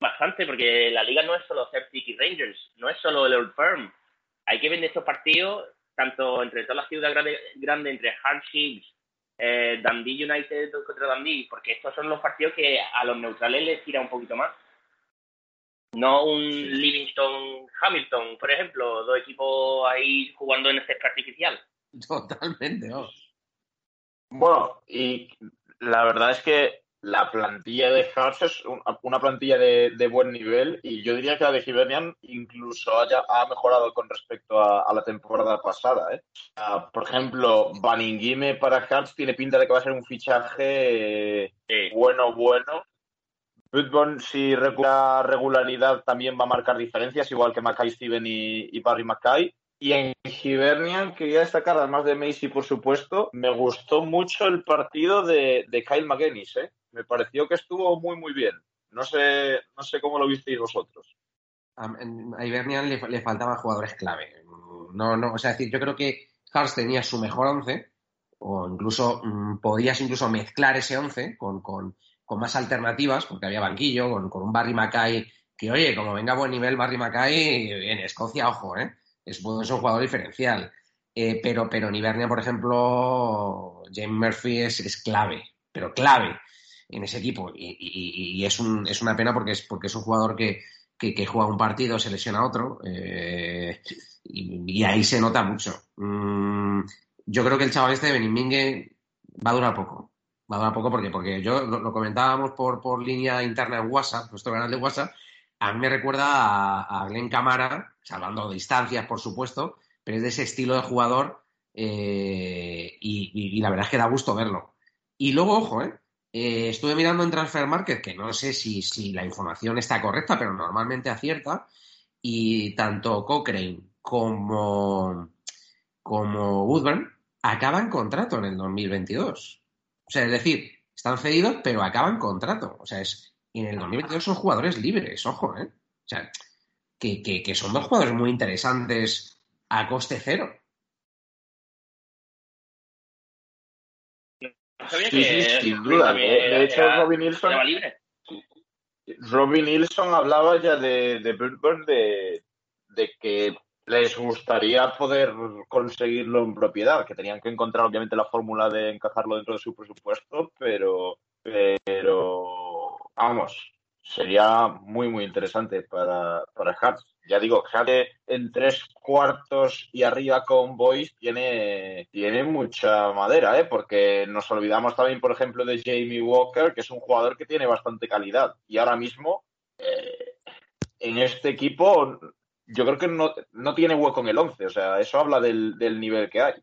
bastante, porque la liga no es solo Celtic y Rangers, no es solo el Old Firm. Hay que vender estos partidos, tanto entre todas las ciudades grandes, grande, entre Hardships, eh, Dundee United contra Dundee, porque estos son los partidos que a los neutrales les tira un poquito más. No un Livingston Hamilton, por ejemplo, dos equipos ahí jugando en el césped artificial. <laughs> Totalmente, Bueno, y la verdad es que la plantilla de Hearts es una plantilla de, buen nivel y yo diría que la de Hibernian incluso haya, ha mejorado con respecto a, la temporada pasada. ¿eh? por ejemplo, Baningime para Hearts tiene pinta de que va a ser un fichaje bueno, bueno. Woodburn, si recupera regularidad, también va a marcar diferencias, igual que Mackay Steven y, Barry Mackay. Y en Hibernian quería destacar, además de Macy, por supuesto, me gustó mucho el partido de, Kyle McGuinness, ¿eh? Me pareció que estuvo muy, muy bien. No sé, no sé cómo lo visteis vosotros. A, Hibernian le, faltaban jugadores clave. No, no, o sea, decir, yo creo que Hars tenía su mejor once, o incluso mm, podías incluso mezclar ese once con, más alternativas, porque había banquillo, con, con un Barry Mackay, que oye, como venga a buen nivel Barry Mackay, en Escocia, ojo, ¿eh? es, un jugador diferencial. Eh, pero, pero en Ibernia, por ejemplo, James Murphy es, clave, pero clave en ese equipo. Y, es, un, es, una pena porque es, porque es un jugador que, juega un partido, se lesiona otro, eh, y, ahí se nota mucho. Mm, yo creo que el chaval este de Benimingue va a durar poco. Va a durar poco porque, porque yo lo, comentábamos por, por línea interna en WhatsApp, nuestro canal de WhatsApp, a mí me recuerda a, a Glenn Camara, salvando distancias, por supuesto, pero es de ese estilo de jugador eh, y, la verdad es que da gusto verlo. Y luego, ojo, eh, eh, estuve mirando en Transfer Market, que no sé si, si, la información está correcta, pero normalmente acierta, y tanto Cochrane como, como Woodburn acaban contrato en el 2022. O sea, es decir, están cedidos, pero acaban contrato. O sea, es y en el 2022 son jugadores libres, ojo, ¿eh? O sea, que, son dos jugadores muy interesantes a coste cero. Sí, sí, sin duda. De hecho, Robin Nilsson. Robin Nilsson hablaba ya de, de de, de, que les gustaría poder conseguirlo en propiedad, que tenían que encontrar obviamente la fórmula de encajarlo dentro de su presupuesto, pero, pero vamos, sería muy, muy interesante para, para Ya digo, Hart en tres cuartos y arriba con Boys tiene, tiene mucha madera, ¿eh? porque nos olvidamos también, por ejemplo, de Jamie Walker, que es un jugador que tiene bastante calidad. Y ahora mismo, eh, en este equipo, yo creo que no, no, tiene hueco en el 11. O sea, eso habla del, del nivel que hay.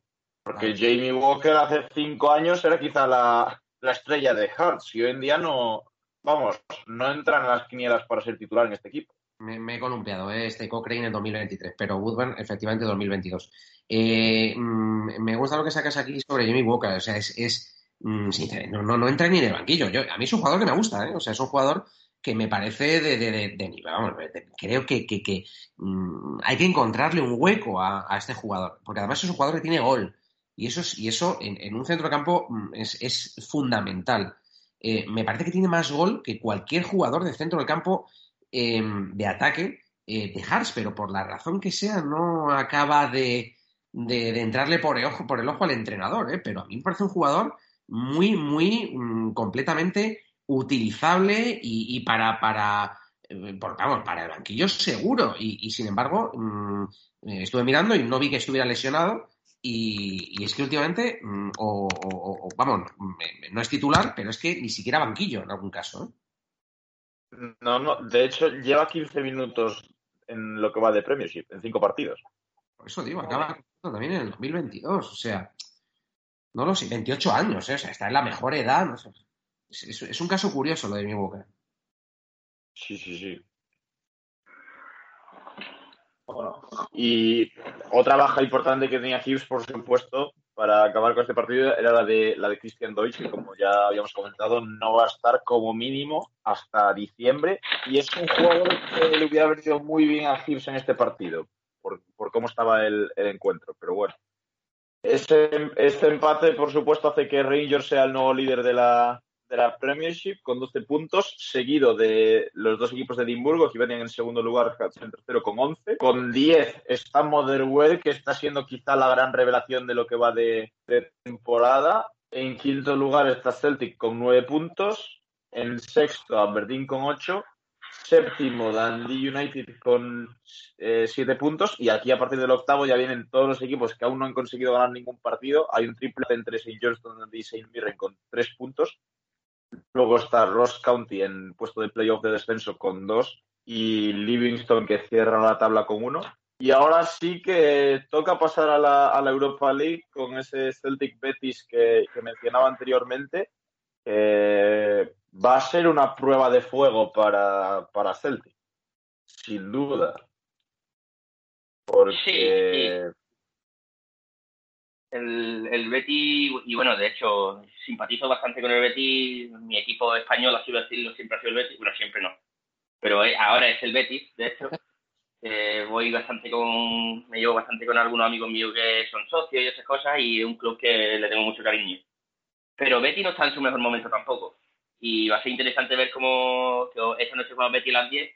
Porque Jamie Walker hace cinco años era quizá la, la estrella de Hearts y hoy en día no, vamos, no entran en las quinielas para ser titular en este equipo. Me, he columpiado, ¿eh? este Cochrane en 2023, pero Woodburn efectivamente en 2022. Eh, mm, me gusta lo que sacas aquí sobre Jimmy Walker, o sea, es, mm, no, no, entra ni en el banquillo. Yo, a mí es un jugador que me gusta, ¿eh? o sea, es un jugador que me parece de, de, nivel. Vamos, creo que, que, mm, hay que encontrarle un hueco a, este jugador, porque además es un jugador que tiene gol. Y eso, y eso en, en un centro de campo es, es fundamental. Eh, me parece que tiene más gol que cualquier jugador de centro del campo em, de ataque eh, de Hars, pero por la razón que sea no acaba de, entrarle por el, ojo, por el ojo al entrenador. ¿eh? Pero a mí me parece un jugador muy, muy mm, completamente utilizable y, para, para, vamos, para el banquillo seguro. Y, sin embargo, mm, estuve mirando y no vi que estuviera lesionado y, es que últimamente, mm, o, vamos, no es titular, pero es que ni siquiera banquillo en algún caso. ¿eh? No, no, de hecho lleva 15 minutos en lo que va de Premiership, en cinco partidos. Por eso digo, acaba también en el 2022, o sea, no lo sé, 28 años, ¿eh? o sea, está en la mejor edad, no sé. Es, un caso curioso lo de mi boca. Sí, sí, sí. y otra baja importante que tenía Hughes, por supuesto, para acabar con este partido era la de la de Christian Deutsch, que como ya habíamos comentado, no va a estar como mínimo hasta diciembre. Y es un jugador que le hubiera venido muy bien a Hughes en este partido, por, cómo estaba el, el, encuentro. Pero bueno, este, este empate, por supuesto, hace que Rangers sea el nuevo líder de la, de la Premiership con 12 puntos, seguido de los dos equipos de Edimburgo, que venían en segundo lugar, en tercero con 11. Con 10 está Motherwell, que está siendo quizá la gran revelación de lo que va de, temporada. En quinto lugar está Celtic con 9 puntos. En sexto, Aberdeen con 8. séptimo Dundee United con eh, siete puntos y aquí a partir del octavo ya vienen todos los equipos que aún no han conseguido ganar ningún partido. Hay un triple entre St. Johnston y St. Mirren con tres puntos. Luego está Ross County en puesto de playoff de descenso con dos y Livingston que cierra la tabla con uno. Y ahora sí que toca pasar a la, a la Europa League con ese Celtic Betis que, que mencionaba anteriormente. Eh, va a ser una prueba de fuego para, para Celtic, sin duda. Porque. Sí, sí. El, el Betis, y bueno, de hecho, simpatizo bastante con el Betis. Mi equipo español, así decirlo, siempre ha sido el Betis. Bueno, siempre no. Pero ahora es el Betis, de hecho. Eh, voy bastante con. Me llevo bastante con algunos amigos míos que son socios y esas cosas, y un club que le tengo mucho cariño. Pero Betis no está en su mejor momento tampoco y va a ser interesante ver cómo esa noche juega Betty a las 10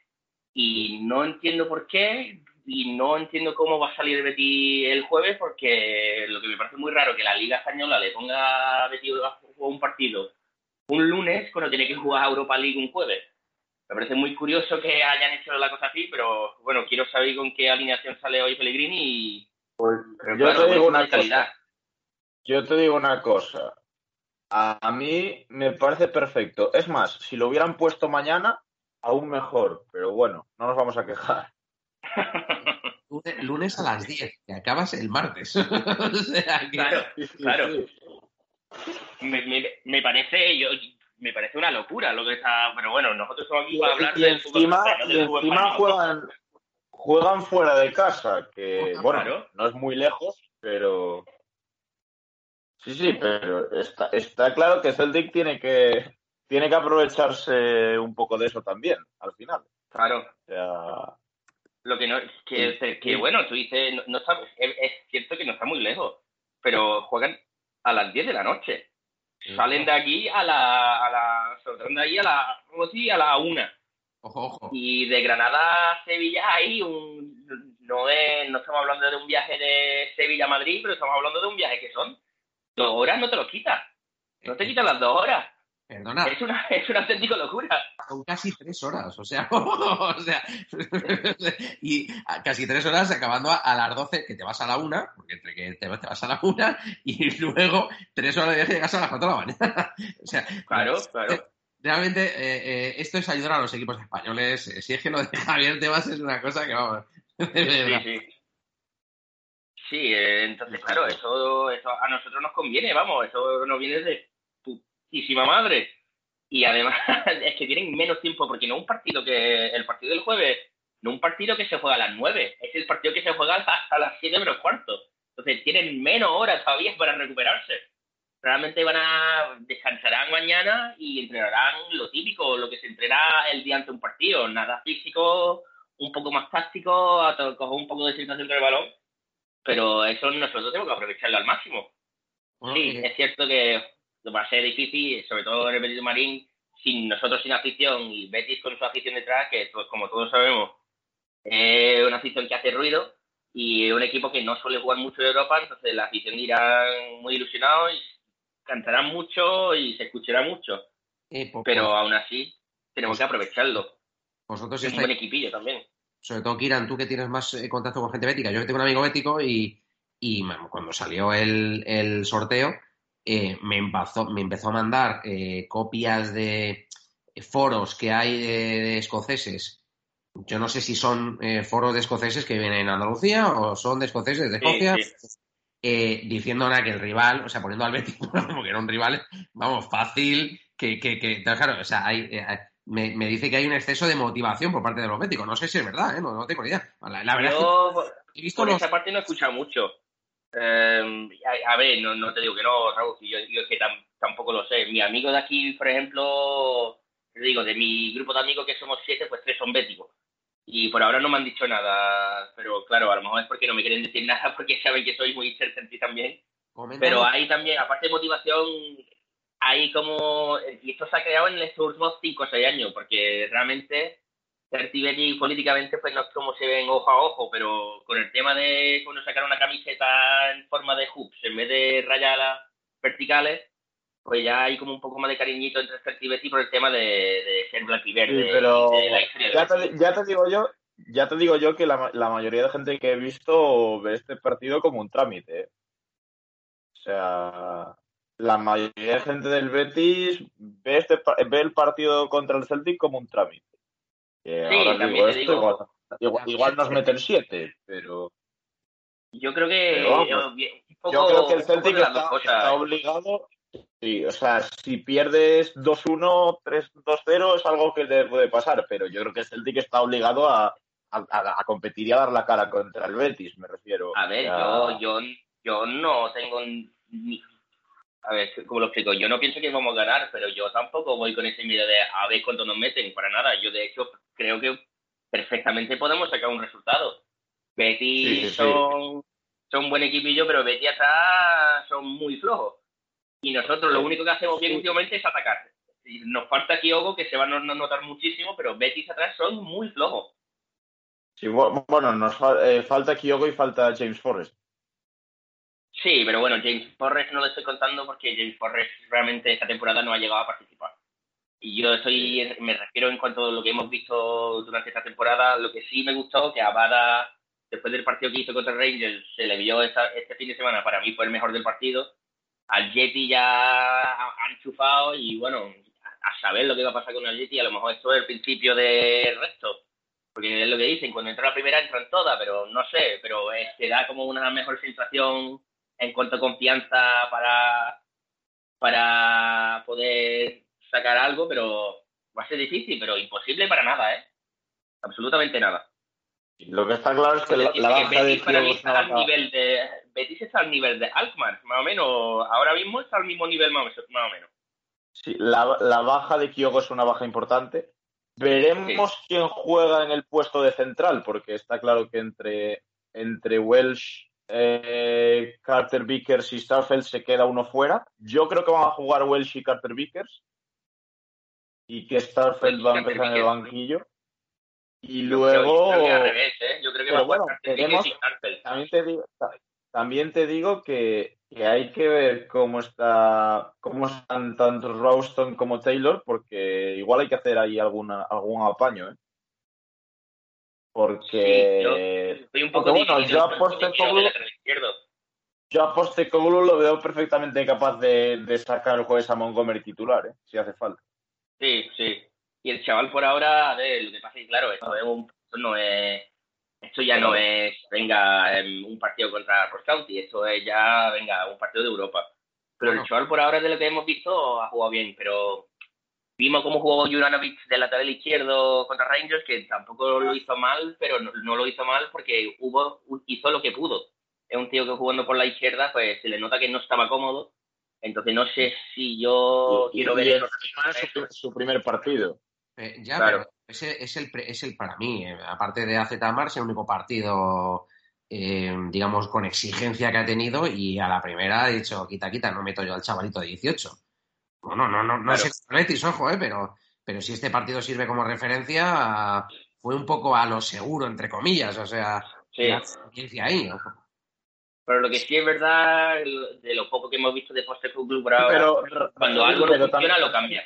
y no entiendo por qué y no entiendo cómo va a salir Betty el jueves porque lo que me parece muy raro que la Liga Española le ponga a Betty un partido un lunes cuando tiene que jugar a Europa League un jueves. Me parece muy curioso que hayan hecho la cosa así, pero bueno, quiero saber con qué alineación sale hoy Pellegrini y... Pues, yo te digo una cosa. Yo te digo una cosa. A mí me parece perfecto. Es más, si lo hubieran puesto mañana, aún mejor. Pero bueno, no nos vamos a quejar. Lunes a las 10, que acabas el martes. <laughs> Claro, claro. Me, parece, yo, me parece una locura lo que está. Pero bueno, nosotros estamos aquí para hablar y encima, y encima juegan, juegan fuera de casa, que bueno, no es muy lejos, pero Sí, sí, pero está, está claro que Celtic tiene que, tiene que aprovecharse un poco de eso también, al final. Claro. O sea... Lo que no, que, que bueno, tú dices, no, está, es, cierto que no está muy lejos, pero juegan a las 10 de la noche. Salen de aquí a la, a la, saldrán de ahí a la, a la una. Ojo, ojo. Y de Granada a Sevilla hay un, no es, no estamos hablando de un viaje de Sevilla a Madrid, pero estamos hablando de un viaje que son dos horas no te lo quitas. No te quitan las dos horas. Perdona. Es una, <laughs> es una auténtica locura. Son casi tres horas, o sea, <laughs> o sea <laughs> y casi tres horas acabando a, las doce, que te vas a la una, porque entre que te, vas a la una, <laughs> y luego tres horas de llegas a las cuatro de la mañana. o sea, claro, claro. Realmente, eh, eh, esto es ayudar a los equipos españoles. Eh, si es que lo de Javier Tebas es una cosa que vamos. sí, sí. Sí, eh, entonces, claro, eso, eso a nosotros nos conviene, vamos, eso nos viene de putísima madre. Y además <laughs> es que tienen menos tiempo, porque no un partido que. El partido del jueves, no un partido que se juega a las 9, es el partido que se juega hasta las 7 menos cuarto. Entonces tienen menos horas todavía para recuperarse. Realmente van a. descansarán mañana y entrenarán lo típico, lo que se entrena el día ante un partido. Nada físico, un poco más táctico, a coger un poco de situación del balón pero eso nosotros tenemos que aprovecharlo al máximo. sí, es cierto que va a ser difícil, sobre todo en el Betis Marín, sin nosotros sin afición y Betis con su afición detrás, que pues, como todos sabemos es una afición que hace ruido y un equipo que no suele jugar mucho en Europa, entonces la afición irá muy ilusionado y cantará mucho y se escuchará mucho. pero aún así tenemos que aprovecharlo. Vosotros es un buen equipillo también sobre todo Kiran, tú que tienes más eh, contacto con gente bética, yo tengo un amigo bético y, cuando salió el, sorteo eh, me, empezó, me empezó a mandar eh, copias de foros que hay de, escoceses. Yo no sé si son foros de escoceses que vienen en Andalucía o son de escoceses de Escocia. diciendo que el rival, o sea, poniendo al Betis <laughs> porque era un rival, vamos, fácil, que, que, que claro, o sea, hay, me, me, dice que hay un exceso de motivación por parte de los médicos. No sé si es verdad, ¿eh? no, tengo idea. La, verdad Yo, he visto esa parte no he escuchado mucho. Eh, a, ver, no, no, te digo que no, Raúl, yo, yo es que tampoco lo sé. Mi amigo de aquí, por ejemplo, te digo, de mi grupo de amigos que somos siete, pues tres son béticos. Y por ahora no me han dicho nada, pero claro, a lo mejor es porque no me quieren decir <laughs> nada porque saben que soy muy ti también. Pero hay también, aparte de motivación, hay como, y esto se ha creado en estos últimos 5 o 6 años, porque realmente Certibelli políticamente pues no es como se ven ojo a ojo, pero con el tema de cuando sacar una camiseta en forma de hoops en vez de rayas verticales, pues ya hay como un poco más de cariñito entre Betis por el tema de, de ser. Sí, pero y de la historia de ya te, ya te digo yo, ya te digo yo que la, la mayoría de gente que he visto ve este partido como un trámite. O sea, la mayoría de gente del Betis ve, este, ve el partido contra el Celtic como un trámite. Que Sí, ahora digo te esto, digo- igual, igual, igual nos meten siete, pero Yo creo que vamos, yo, un poco, yo creo que el Celtic está, está obligado. Sí, o sea, si pierdes 2-1, 3-2-0 es algo que le puede pasar, pero yo creo que el Celtic está obligado a, a, a- a competir y a dar la cara contra el Betis, me refiero. A ver, sea, yo, yo, yo no tengo ni... A ver, ¿cómo lo explico? Yo no pienso que vamos a ganar, pero yo tampoco voy con ese miedo de a ver cuánto nos meten, para nada. Yo, de hecho, creo que perfectamente podemos sacar un resultado. Betis Sí, sí, sí. son, son un buen equipillo, pero Betis atrás son muy flojos. Y nosotros lo único que hacemos bien últimamente es atacar. Nos falta Kyogo, que se va a no- no notar muchísimo, pero Betis atrás son muy flojos. sí, bu- bueno, nos fa- eh, falta Kyogo y falta James Forrest. Sí, pero bueno, James Forrest no lo estoy contando porque James Forrest realmente esta temporada no ha llegado a participar. Y yo estoy, me refiero en cuanto a lo que hemos visto durante esta temporada, lo que sí me gustó, que a después del partido que hizo contra Rangers, se le vio esta- este fin de semana, para mí fue el mejor del partido. Al Yeti ya ha ha enchufado y bueno, a saber lo que va a pasar con el Yeti, a lo mejor esto es el principio del resto. Porque es lo que dicen, cuando entra la primera entran todas, pero no sé, pero que da como una mejor sensación en cuanto a confianza para, para poder sacar algo, pero va a ser difícil, pero imposible para nada, ¿eh? Absolutamente nada. Lo que está claro es que la, la que baja de Betis está al nivel de Betis está al nivel de Alkmaar, más o menos. Ahora mismo está al mismo nivel más o más o menos. Sí, la, la baja de Kyogo es una baja importante. Veremos quién juega en el puesto de central, porque está claro que entre, entre Welsh, eh, Carter Vickers y Starfeld se queda uno fuera. Yo creo que van a jugar Welsh y Carter Vickers. Y que Starfeld va a empezar en el banquillo. Y luego. yo creo que al revés, ¿eh? Yo creo que va a jugar bueno, y. También te digo, también te digo que, que hay que ver cómo está cómo están tanto Ralston como Taylor, porque igual hay que hacer ahí alguna, algún apaño, ¿eh? Porque Estoy un poco bueno, yo aposté yo Postecoglou lo veo perfectamente capaz de, de sacar el jueves a Montgomery titular, ¿eh? Si hace falta. Sí, sí. Y el chaval por ahora, a ver, lo que pasa es que, claro, esto, esto no es. Esto ya no es, venga, em, un partido contra Cross County, esto es ya, venga, un partido de Europa. Pero el chaval por ahora, de lo que hemos visto, ha jugado bien, pero vimos cómo jugó Juranovic del lateral izquierdo contra Rangers, que tampoco lo hizo mal, pero no, no lo hizo mal porque hubo, hizo lo que pudo. Es un tío que jugando por la izquierda, pues se le nota que no estaba cómodo. Entonces no sé si yo Y- quiero y ver es su, su primer partido. Eh, ya, Claro. pero ese es el, pre- es el para mí, eh, aparte de AZ Mars, el único partido, eh, digamos, con exigencia que ha tenido y a la primera ha dicho, quita, quita, no meto yo al chavalito de 18. Bueno, no, no, no Claro. el Betis, ojo, eh, pero, pero si este partido sirve como referencia, fue un poco a lo seguro, entre comillas, o sea, Sí. la experiencia ahí. ojo. Pero lo que sí es verdad, de lo poco que hemos visto de Poste Club ahora, Pero, cuando algo no funciona, también- lo cambia.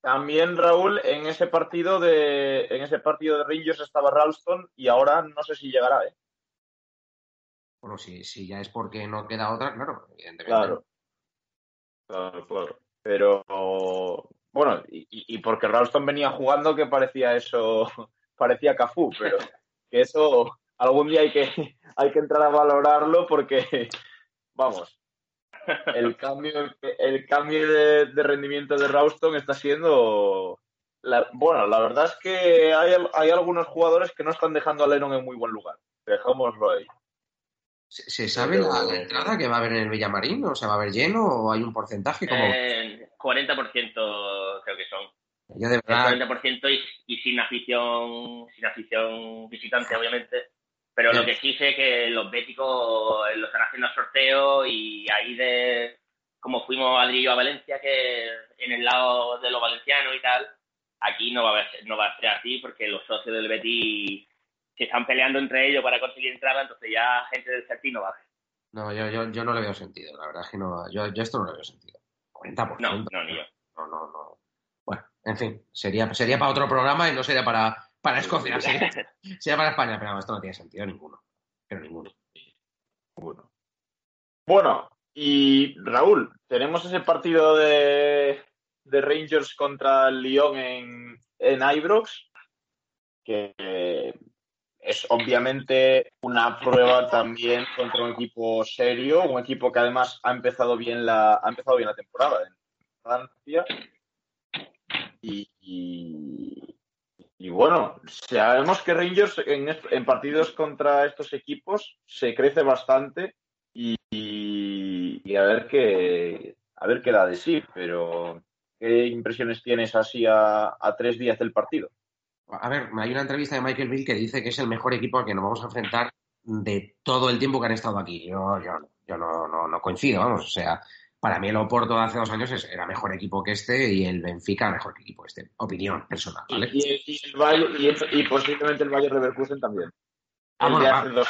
También Raúl, en ese partido de en ese partido de Rangers estaba Ralston y ahora no sé si llegará, ¿eh? Bueno, si, si ya es porque no queda otra, claro, evidentemente. Claro. Claro, claro. Pero bueno, y, y porque Ralston venía jugando que parecía eso, <laughs> parecía Cafú, pero que eso algún día hay que <laughs> hay que entrar a valorarlo porque <laughs> vamos, el cambio el cambio de, de rendimiento de Ralston está siendo la- bueno, la verdad es que hay, hay algunos jugadores que no están dejando a Lennon en muy buen lugar. Dejámoslo ahí. ¿Se, se sabe Pero- la, la entrada que va a haber en el Villamarín? ¿O se va a ver lleno o hay un porcentaje? como Eh, 40% creo que son. Yo de El verdad, 40% y, y sin afición sin afición visitante, obviamente. Pero lo que sí sé que los béticos lo están haciendo a sorteo y ahí de como fuimos Adri y yo a Valencia, que en el lado de los valencianos y tal, aquí no va a ser, no va a ser así porque los socios del Betis se están peleando entre ellos para conseguir entrada, entonces ya gente del Celtic no va no, yo, yo, yo no le veo sentido, la verdad es que no, yo, yo esto no le veo sentido. 40%. No, no, ni yo. No, no, no. Bueno, en fin, sería, sería para otro programa y no sería para, para Escocia, sí. <laughs> sería para España, pero no, esto no tiene sentido ninguno. Pero ninguno. Bueno. Bueno, y Raúl, tenemos ese partido de, de Rangers contra el Lyon en, en Ibrox, que es obviamente una prueba también contra un equipo serio, un equipo que además ha empezado bien la, ha empezado bien la temporada en Francia. Y, y, bueno, sabemos que Rangers en, partidos contra estos equipos se crece bastante y, a ver qué a ver qué da de sí, pero ¿qué impresiones tienes así a tres días del partido? A ver, hay una entrevista de Michael Bill que dice que es el mejor equipo al que nos vamos a enfrentar de todo el tiempo que han estado aquí. Yo, yo, yo no, no, no coincido, vamos. O sea, para mí el Oporto de hace dos años es- era mejor equipo que este y el Benfica mejor que equipo este. Opinión personal, ¿vale? Y, y el Bayer- y el- y posiblemente el Bayer Leverkusen también. Ah, El bueno, hace dos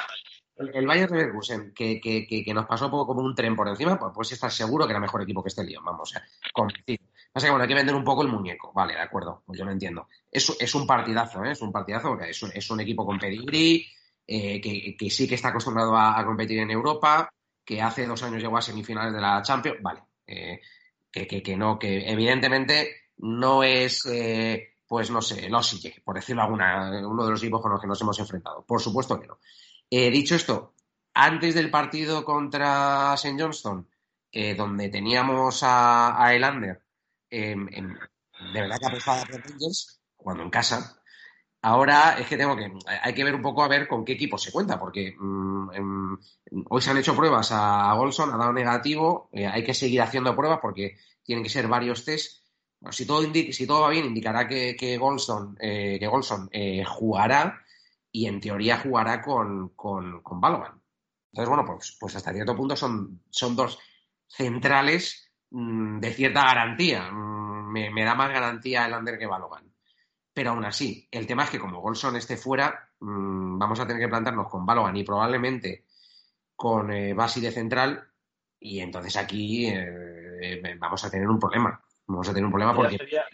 el Bayern Leverkusen, que, que, que, que nos pasó poco como un tren por encima, pues, pues estar seguro que era mejor equipo que este Lyon, vamos, o sea, convencido. Pasa que bueno, hay que vender un poco el muñeco, vale, de acuerdo, pues yo lo entiendo. Es, es un partidazo, ¿eh? es un partidazo, porque es un, equipo con pedigrí, eh, que, sí que está acostumbrado a, competir en Europa, que hace dos años llegó a semifinales de la Champions, vale, eh, que, que, no, que evidentemente no es, pues no sé, el Osije, por decirlo alguna, uno de los equipos con los que nos hemos enfrentado. Por supuesto que no. Dicho esto, antes del partido contra St. Johnston, donde teníamos a Elander, de verdad que apostaba por Rangers, jugando en casa. Ahora es que tengo que, hay que ver un poco a ver con qué equipo se cuenta, porque mm, em, hoy se han hecho pruebas a, Golson, ha dado negativo, eh, hay que seguir haciendo pruebas porque tienen que ser varios test. Si, todo si todo va bien, indicará que, que Golson, eh, que Golson eh, jugará y en teoría jugará con, con, con Balogan. Entonces, bueno, pues, pues hasta cierto punto son, son dos centrales mm, de cierta garantía. Mm, me, me da más garantía el Ander que Balogan. Pero aún así, el tema es que como Golson esté fuera, mm, vamos a tener que plantarnos con Balogan y probablemente con eh, Basi de central. Y entonces aquí eh, eh, vamos a tener un problema. Vamos a tener un problema Ya porque sería,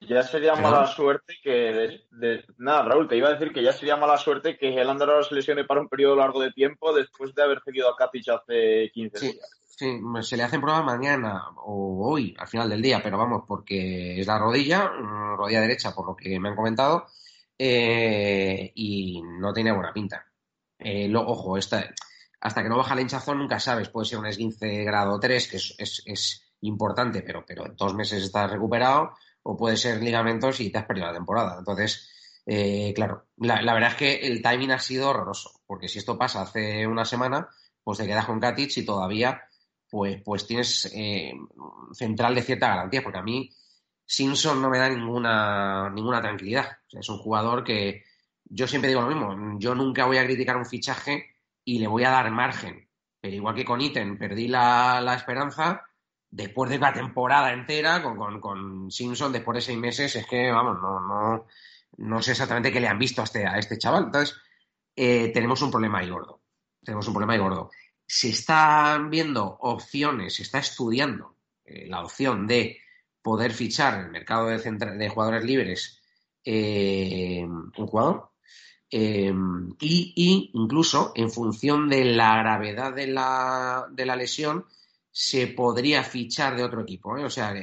ya sería ¿Perdón? mala suerte que. de- de- nada, Raúl, te iba a decir que ya sería mala suerte que el Andorra se lesione para un periodo largo de tiempo después de haber seguido a Katic hace 15 Sí, días. Sí, se le hacen pruebas mañana o hoy, al final del día, pero vamos, porque es la rodilla, mm, rodilla derecha, por lo que me han comentado, eh, y no tiene buena pinta. Eh, lo- ojo, esta, hasta que no baja el hinchazón nunca sabes, puede ser un esguince grado 3, que es, es- es importante, pero, pero en dos meses estás recuperado, o puede ser ligamentos y te has perdido la temporada. Entonces, eh, claro, la, la verdad es que el timing ha sido horroroso, porque si esto pasa hace una semana, pues te quedas con Katic y todavía pues, pues tienes eh, central de cierta garantía, porque a mí Simpson no me da ninguna, ninguna tranquilidad. Es un jugador que yo siempre digo lo mismo, yo nunca voy a criticar un fichaje y le voy a dar margen. Pero igual que con Iten perdí la, la esperanza, después de una temporada entera con, con, con Simpson, después de seis meses, es que, vamos, no, no, no sé exactamente qué le han visto a este, a este chaval. Entonces, eh, tenemos un problema ahí gordo. Tenemos un problema ahí gordo. Se están viendo opciones, se está estudiando eh, la opción de poder fichar en el mercado de, de jugadores libres eh, un jugador. Eh, y, incluso en función de la gravedad de la, de la lesión, se podría fichar de otro equipo. O sea,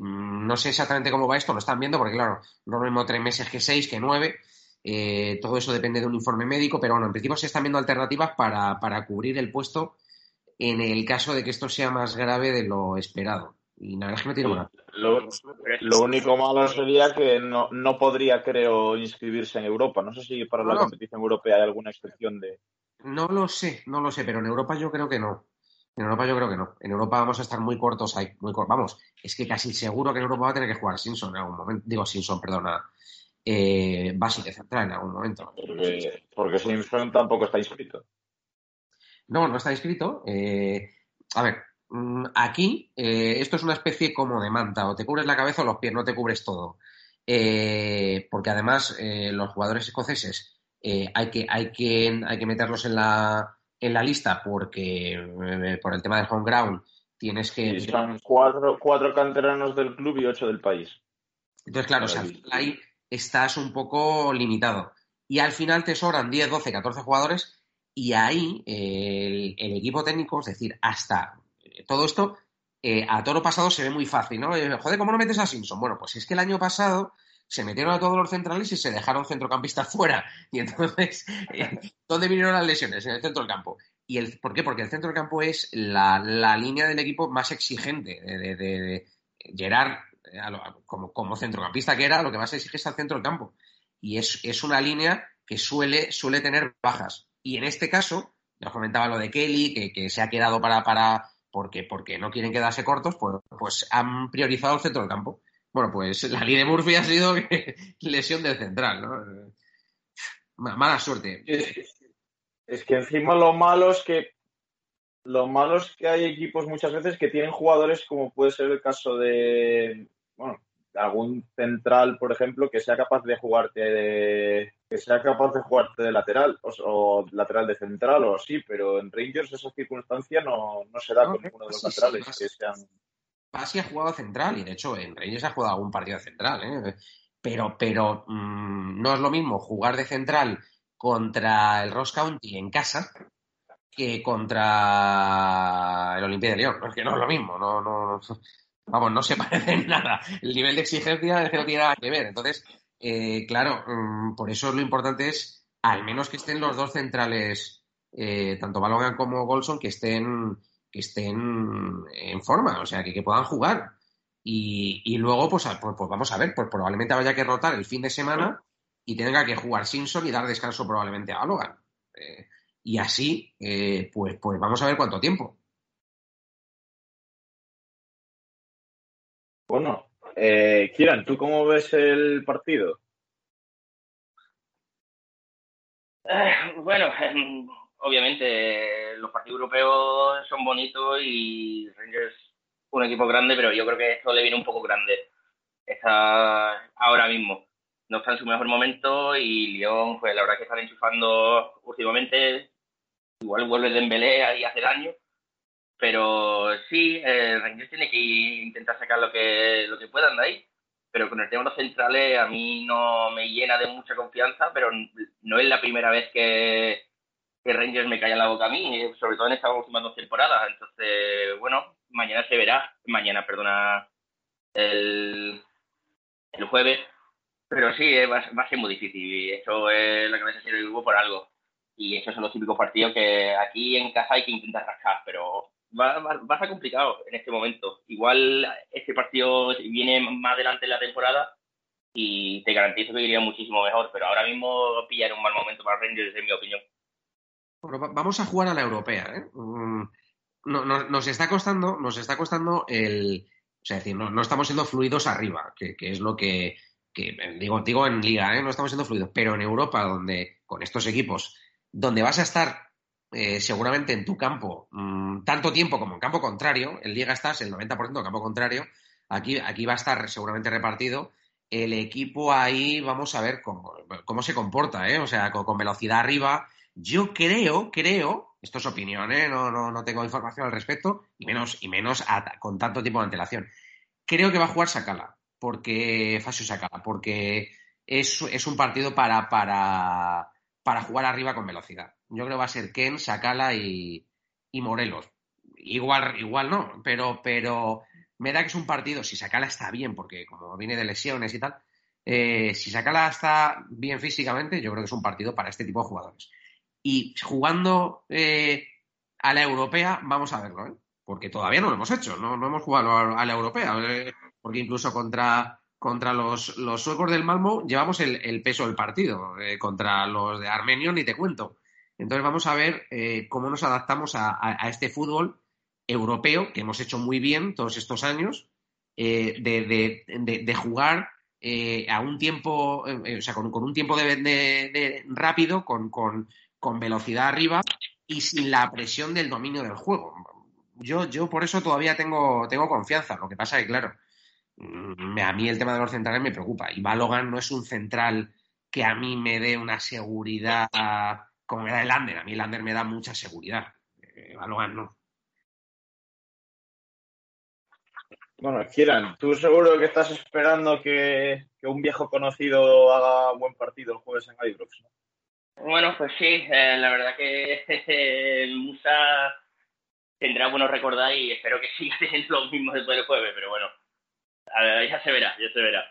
no sé exactamente cómo va esto, lo están viendo, porque claro, no lo mismo tres meses que seis, que nueve. Eh, todo eso depende de un informe médico, pero bueno, en principio se están viendo alternativas para, para cubrir el puesto en el caso de que esto sea más grave de lo esperado. Y la verdad es que no tiene buena. Lo, lo único malo sería que no, no podría, creo, inscribirse en Europa. No sé si para la No. competición europea hay alguna excepción de. No lo sé, no lo sé, pero en Europa yo creo que no. En Europa yo creo que no. En Europa vamos a estar muy cortos ahí, muy Vamos, es que casi seguro que en Europa va a tener que jugar Simpson en algún momento. Digo Simpson, perdona. Eh, Basi de central en algún momento. Porque, porque Simpson tampoco está inscrito. No, no está inscrito. Eh, a ver, mm, aquí eh, esto es una especie como de manta. O te cubres la cabeza o los pies, no te cubres todo. Eh, porque además eh, los jugadores escoceses hay, que, hay, que, hay que meterlos en la, en la lista porque por el tema del home ground tienes que... son cuatro, cuatro canteranos del club y ocho del país. Entonces, claro, o sea, ahí estás un poco limitado. Y al final te sobran 10, 12, 14 jugadores y ahí el, equipo técnico, es decir, hasta todo esto, eh, a toro pasado se ve muy fácil, ¿no? Eh, joder, ¿cómo no metes a Simpson? Bueno, pues es que el año pasado se metieron a todos los centrales y se dejaron centrocampistas <laughs> fuera. Y entonces, eh, ¿dónde vinieron las lesiones? En el centro del campo. ¿Y el, por qué? Porque el centro del campo es la, línea del equipo más exigente. De, Gerard, como, como, centrocampista que era, lo que más exige es al centro del campo. Y es, es una línea que suele, suele tener bajas. Y en este caso, ya os comentaba lo de Kelly, que, se ha quedado para, para porque, porque no quieren quedarse cortos, pues, pues han priorizado el centro del campo. Bueno, pues la línea de Murphy <laughs> ha sido lesión del central, ¿no? Mala suerte. Es que encima lo malo es que lo malo es que hay equipos muchas veces que tienen jugadores como puede ser el caso de bueno algún central por ejemplo que sea capaz de jugarte de, que sea capaz de jugarte de lateral o, lateral de central o así pero en Rangers esa circunstancia no, no se da con ninguno de los laterales que sean Pasi ha jugado central y de hecho en Reyes ha jugado algún partido central, ¿eh? pero, pero mm, no es lo mismo jugar de central contra el Ross County en casa que contra el Olimpia de León. Es que no es lo mismo, no, no, vamos, no se <laughs> parece en nada. El nivel de exigencia no tiene nada que ver. Entonces, eh, claro, mm, por eso lo importante es al menos que estén los dos centrales, eh, tanto Balogan como Golson, que estén que estén en forma, o sea, que, puedan jugar. Y, luego, pues, pues, pues, vamos a ver, pues probablemente vaya que rotar el fin de semana y tenga que jugar Simpson y dar descanso probablemente a Logan. Eh, y así, pues, pues vamos a ver cuánto tiempo. Bueno, eh, Kieran, ¿tú cómo ves el partido? bueno, obviamente los partidos europeos son bonitos y Rangers un equipo grande, pero yo creo que esto le viene un poco grande. Está ahora mismo. No está en su mejor momento y Lyon, pues la verdad que están enchufando últimamente. Igual vuelve Dembélé ahí hace daño. Pero sí, eh, Rangers tiene que intentar sacar lo que, lo que puedan de ahí. Pero con el tema de los centrales a mí no me llena de mucha confianza, pero no es la primera vez que, Rangers me calla la boca a mí, eh, sobre todo en estas últimas dos temporadas. Entonces, bueno, mañana se verá, mañana, perdona, el, el jueves, pero sí, eh, va, a ser muy difícil eso es la cabeza del grupo por algo. Y esos son los típicos partidos que aquí en casa hay que intentar rascar, pero va, va, a ser complicado en este momento. Igual este partido viene más adelante en la temporada y te garantizo que iría muchísimo mejor, pero ahora mismo pillar un mal momento para Rangers, en mi opinión vamos a jugar a la europea. ¿eh? Mm, nos está costando, nos está costando el. O sea, decir, no, estamos siendo fluidos arriba, que, es lo que, digo, digo en liga, ¿eh? no estamos siendo fluidos, pero en Europa, donde, con estos equipos, donde vas a estar eh, seguramente en tu campo mm, tanto tiempo como en campo contrario, en liga estás el 90% en campo contrario, aquí, aquí va a estar seguramente repartido. El equipo ahí, vamos a ver cómo, cómo se comporta, ¿eh? o sea, con velocidad arriba, yo creo, creo, esto es opinión, ¿eh? no, no, no tengo información al respecto, y menos, y menos con tanto tiempo de antelación. Creo que va a jugar Sakala, porque Fasio Sakala, porque es, es un partido para, para, para, jugar arriba con velocidad. Yo creo que va a ser Ken, Sakala y, y Morelos. Igual, igual no, pero, pero me da que es un partido, si Sakala está bien, porque como viene de lesiones y tal, eh, si Sakala está bien físicamente, yo creo que es un partido para este tipo de jugadores. Y jugando eh, a la europea, vamos a verlo, ¿eh? porque todavía no lo hemos hecho, no, hemos jugado a, la europea, ¿eh? porque incluso contra, contra los, los, suecos del Malmo llevamos el, peso del partido, eh, contra los de Armenio ni te cuento. Entonces vamos a ver cómo nos adaptamos a, este fútbol europeo que hemos hecho muy bien todos estos años, de, jugar a un tiempo, o sea, con, un tiempo de, rápido, con, con velocidad arriba y sin la presión del dominio del juego. Yo, yo por eso todavía tengo, tengo confianza. Lo que pasa es que, claro, mm, a mí el tema de los centrales me preocupa. Y Balogan no es un central que a mí me dé una seguridad como me da el Lander. A mí el Lander me da mucha seguridad. Eh, Balogan no. Bueno, Kieran, tú seguro que estás esperando que, un viejo conocido haga un buen partido el jueves en Ibrox, ¿no? Bueno, pues sí, eh, la verdad que <laughs> Musa tendrá bueno recordar y espero que <laughs> siga teniendo lo mismo después del jueves, pero bueno, ya se verá, ya se verá.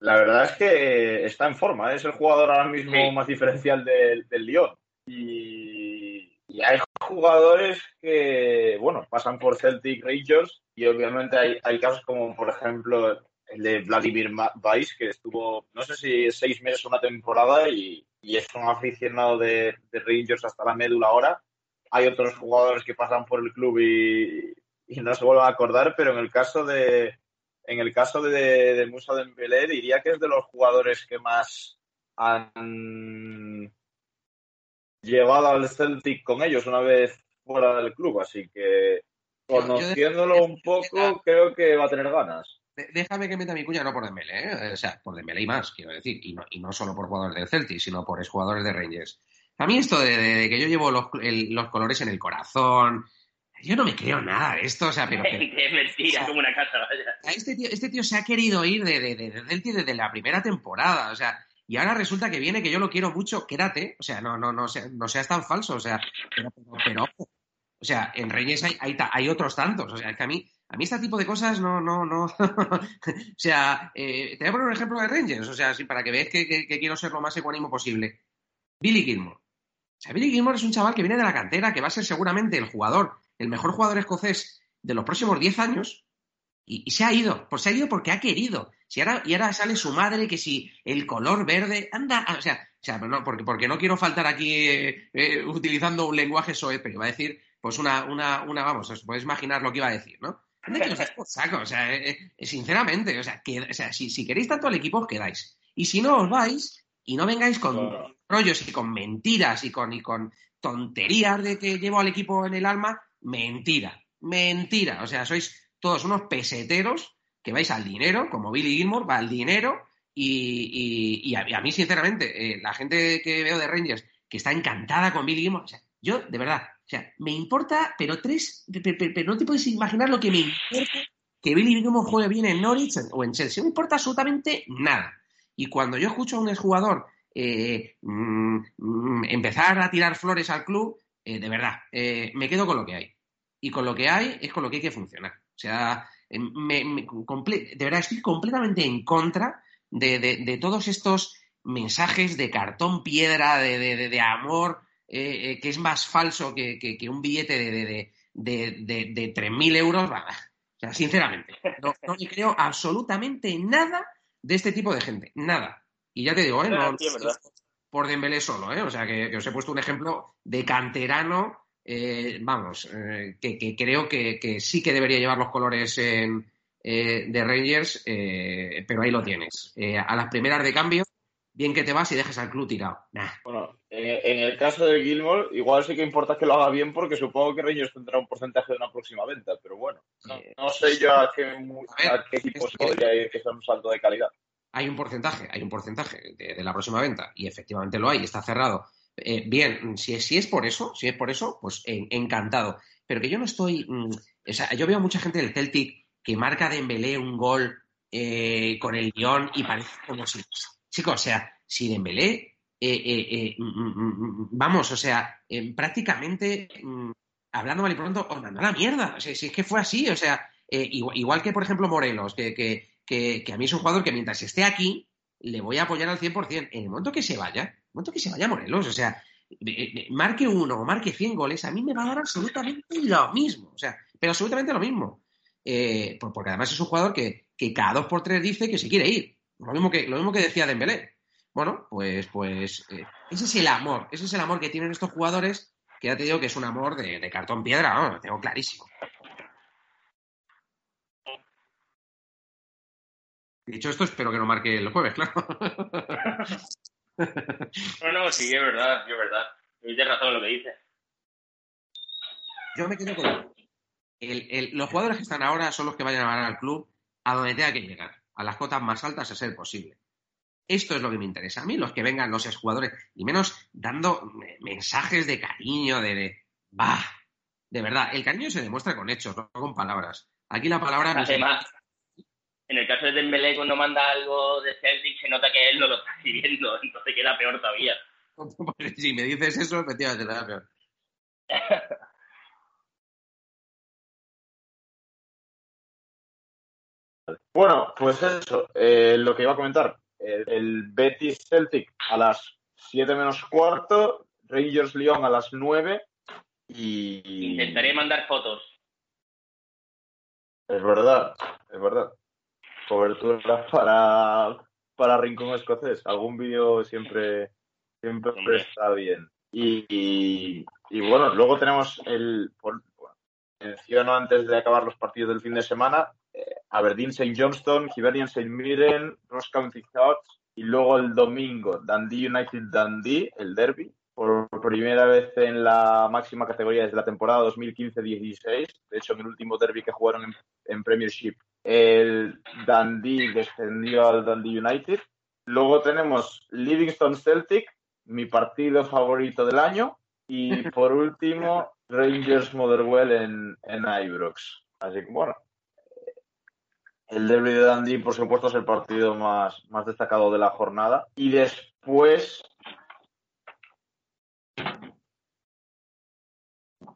La verdad es que está en forma, ¿eh? es el jugador ahora mismo más diferencial del, del Lyon. Y, hay jugadores que, bueno, pasan por Celtic Rangers y obviamente hay, hay casos como, por ejemplo, el de Vladimir Weiss, que estuvo, no sé si seis meses o una temporada y, es un aficionado de, Rangers hasta la médula ahora. Hay otros jugadores que pasan por el club y, no se vuelven a acordar, pero en el caso de en el caso de, de Musa Dembélé diría que es de los jugadores que más han llevado al Celtic con ellos una vez fuera del club, así que conociéndolo un poco creo que va a tener ganas. Déjame que meta mi cuña no por Dembélé, ¿eh? o sea, por Dembélé y más, quiero decir, y no, y no solo por jugadores del Celtic, sino por jugadores de Rangers. A mí esto de, que yo llevo los, los, colores en el corazón, yo no me creo nada de esto, o sea, pero... es mentira, como una casa, vaya. Este tío, este tío se ha querido ir de, de, de, Celtic desde la primera temporada, o sea, y ahora resulta que viene que yo lo quiero mucho, quédate, o sea, no, no, no, no seas tan falso, o sea, pero, pero, o sea, en Reyes hay, hay, hay, otros tantos, o sea, es que a mí, a mí este tipo de cosas no, no, no, o sea, eh, te voy a poner un ejemplo de Rangers, o sea, sí, para que veas que, que, quiero ser lo más ecuánimo posible. Billy Gilmore. O sea, Billy Gilmore es un chaval que viene de la cantera, que va a ser seguramente el jugador, el mejor jugador escocés de los próximos 10 años, y, se ha ido, pues se ha ido porque ha querido. Si ahora, y ahora sale su madre que si el color verde, anda, o sea, o sea no, porque, porque no quiero faltar aquí eh, eh, utilizando un lenguaje soez, pero iba a decir, pues una, una, una, vamos, os podéis imaginar lo que iba a decir, ¿no? Anda que os saco, o sea, eh, sinceramente, o sea, que, o sea si, si, queréis tanto al equipo, os quedáis. Y si no, os vais y no vengáis con rollos y con mentiras y con, y con tonterías de que llevo al equipo en el alma, mentira, mentira, o sea, sois todos unos peseteros que vais al dinero, como Billy Gilmore va al dinero y, a, mí, sinceramente, eh, la gente que veo de Rangers que está encantada con Billy Gilmore, o sea, yo, de verdad, o sea, me importa, pero tres, pero, no te puedes imaginar lo que me importa que Billy Gilmore juegue bien en Norwich o en Chelsea, no me importa absolutamente nada. Y cuando yo escucho a un exjugador eh, mm, mm, empezar a tirar flores al club, eh, de verdad, me quedo con lo que hay. Y con lo que hay es con lo que hay que funcionar. O sea, em, de verdad estoy completamente en contra de, todos estos mensajes de cartón piedra, de, amor, eh, eh, que es más falso que, un billete de, de, 3.000 euros. O sea, sinceramente, no, creo absolutamente nada de este tipo de gente. Nada. Y ya te digo, ¿eh? No, por Dembélé solo, ¿eh? O sea, que, os he puesto un ejemplo de canterano eh, vamos, eh, que, creo que, sí que debería llevar los colores eh, de Rangers, pero ahí lo tienes. a las primeras de cambio, bien que te vas y dejes al club tirado. Bueno, en, el caso de Gilmore, igual sí que importa que lo haga bien porque supongo que Rangers tendrá un porcentaje de una próxima venta, pero bueno, no, sé yo a qué, equipos podría ir que sea un salto de calidad. Hay un porcentaje, hay un porcentaje de la próxima venta y efectivamente lo hay, está cerrado eh, bien, si, si, es por eso, si es por eso, pues encantado. Pero que yo no estoy. Mm, o sea, yo veo mucha gente del Celtic que marca de Dembélé un gol eh, con el guion y parece como si. Chicos, o sea, si Dembélé. Eh, mm, mm, vamos, o sea, prácticamente. hablando mal y pronto, os mandó la mierda. O sea, si es que fue así, o sea, igual, que, por ejemplo, Morelos, que, que, a mí es un jugador que mientras esté aquí, le voy a apoyar al 100%. En el momento que se vaya, momento que se vaya Morelos, o sea, marque uno o marque 100 goles, a mí me va a dar absolutamente lo mismo, o sea, pero absolutamente lo mismo. Eh, porque además es un jugador que, cada dos por tres dice que se quiere ir. Lo mismo que, lo mismo que decía Dembélé. Bueno, pues, pues eh, ese es el amor, ese es el amor que tienen estos jugadores, que ya te digo que es un amor de, cartón piedra, ¿no? lo tengo clarísimo. Dicho esto, espero que no marque el jueves, claro. <laughs> No, no, sí, es verdad, es verdad. Tienes razón en lo que dices. Yo me quedo con los jugadores que están ahora son los que vayan a ganar al club a donde tenga que llegar, a las cotas más altas a ser posible. Esto es lo que me interesa. A mí, los que vengan, sean jugadores, y menos dando mensajes de cariño, de, de bah, de verdad, el cariño se demuestra con hechos, no con palabras. Aquí la palabra... Además, en el caso de Dembélé, cuando manda algo de Celtic, se nota que él no lo está <laughs> escribiendo, entonces queda peor todavía. <laughs> si me dices eso, efectivamente, queda peor. <laughs> Bueno, pues eso, eh, lo que iba a comentar. El, Betis Celtic a las 7 menos cuarto, Rangers Lyon a las 9 y... Intentaré mandar fotos. Es verdad, es verdad. Cobertura para, para Rincón Escocés. Algún vídeo siempre, siempre está bien. Y, y, bueno, luego tenemos el... Por, menciono antes de acabar los partidos del fin de semana, Aberdeen St. Johnston, Hibernian St. Mirren, Ross County Thoughts y luego el domingo Dundee United Dundee, el derby, por primera vez en la máxima categoría desde la temporada 2015-16. De hecho, en el último derby que jugaron en, Premiership, el Dundee descendió al Dundee United. Luego tenemos Livingston Celtic, mi partido favorito del año. Y <laughs> por último, Rangers Motherwell en, en Ibrox. Así que bueno, el derby de Dundee, por supuesto, es el partido más, más destacado de la jornada. Y después.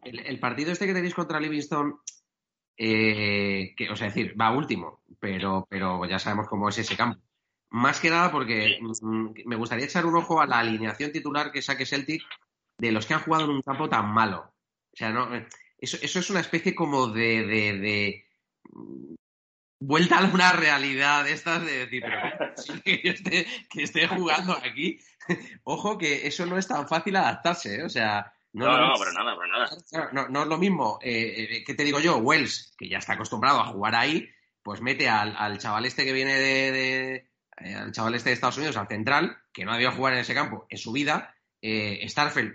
El, partido este que tenéis contra Livingston, eh, que, o sea, decir, va último, pero, pero ya sabemos cómo es ese campo. Más que nada porque mm, me gustaría echar un ojo a la alineación titular que saque Celtic de los que han jugado en un campo tan malo. O sea, no, eso, eso es una especie como de vuelta a una realidad de estas de decir, pero <laughs> que, esté, jugando aquí, <laughs> ojo que eso no es tan fácil adaptarse, ¿eh? o sea... No, no, no, pero nada, pero nada. No, no es lo mismo, eh, eh, ¿qué te digo yo? Wells, que ya está acostumbrado a jugar ahí, pues mete al, al chaval este que viene de, al chaval este de Estados Unidos, al central, que no ha debido jugar en ese campo en su vida, Starfeld,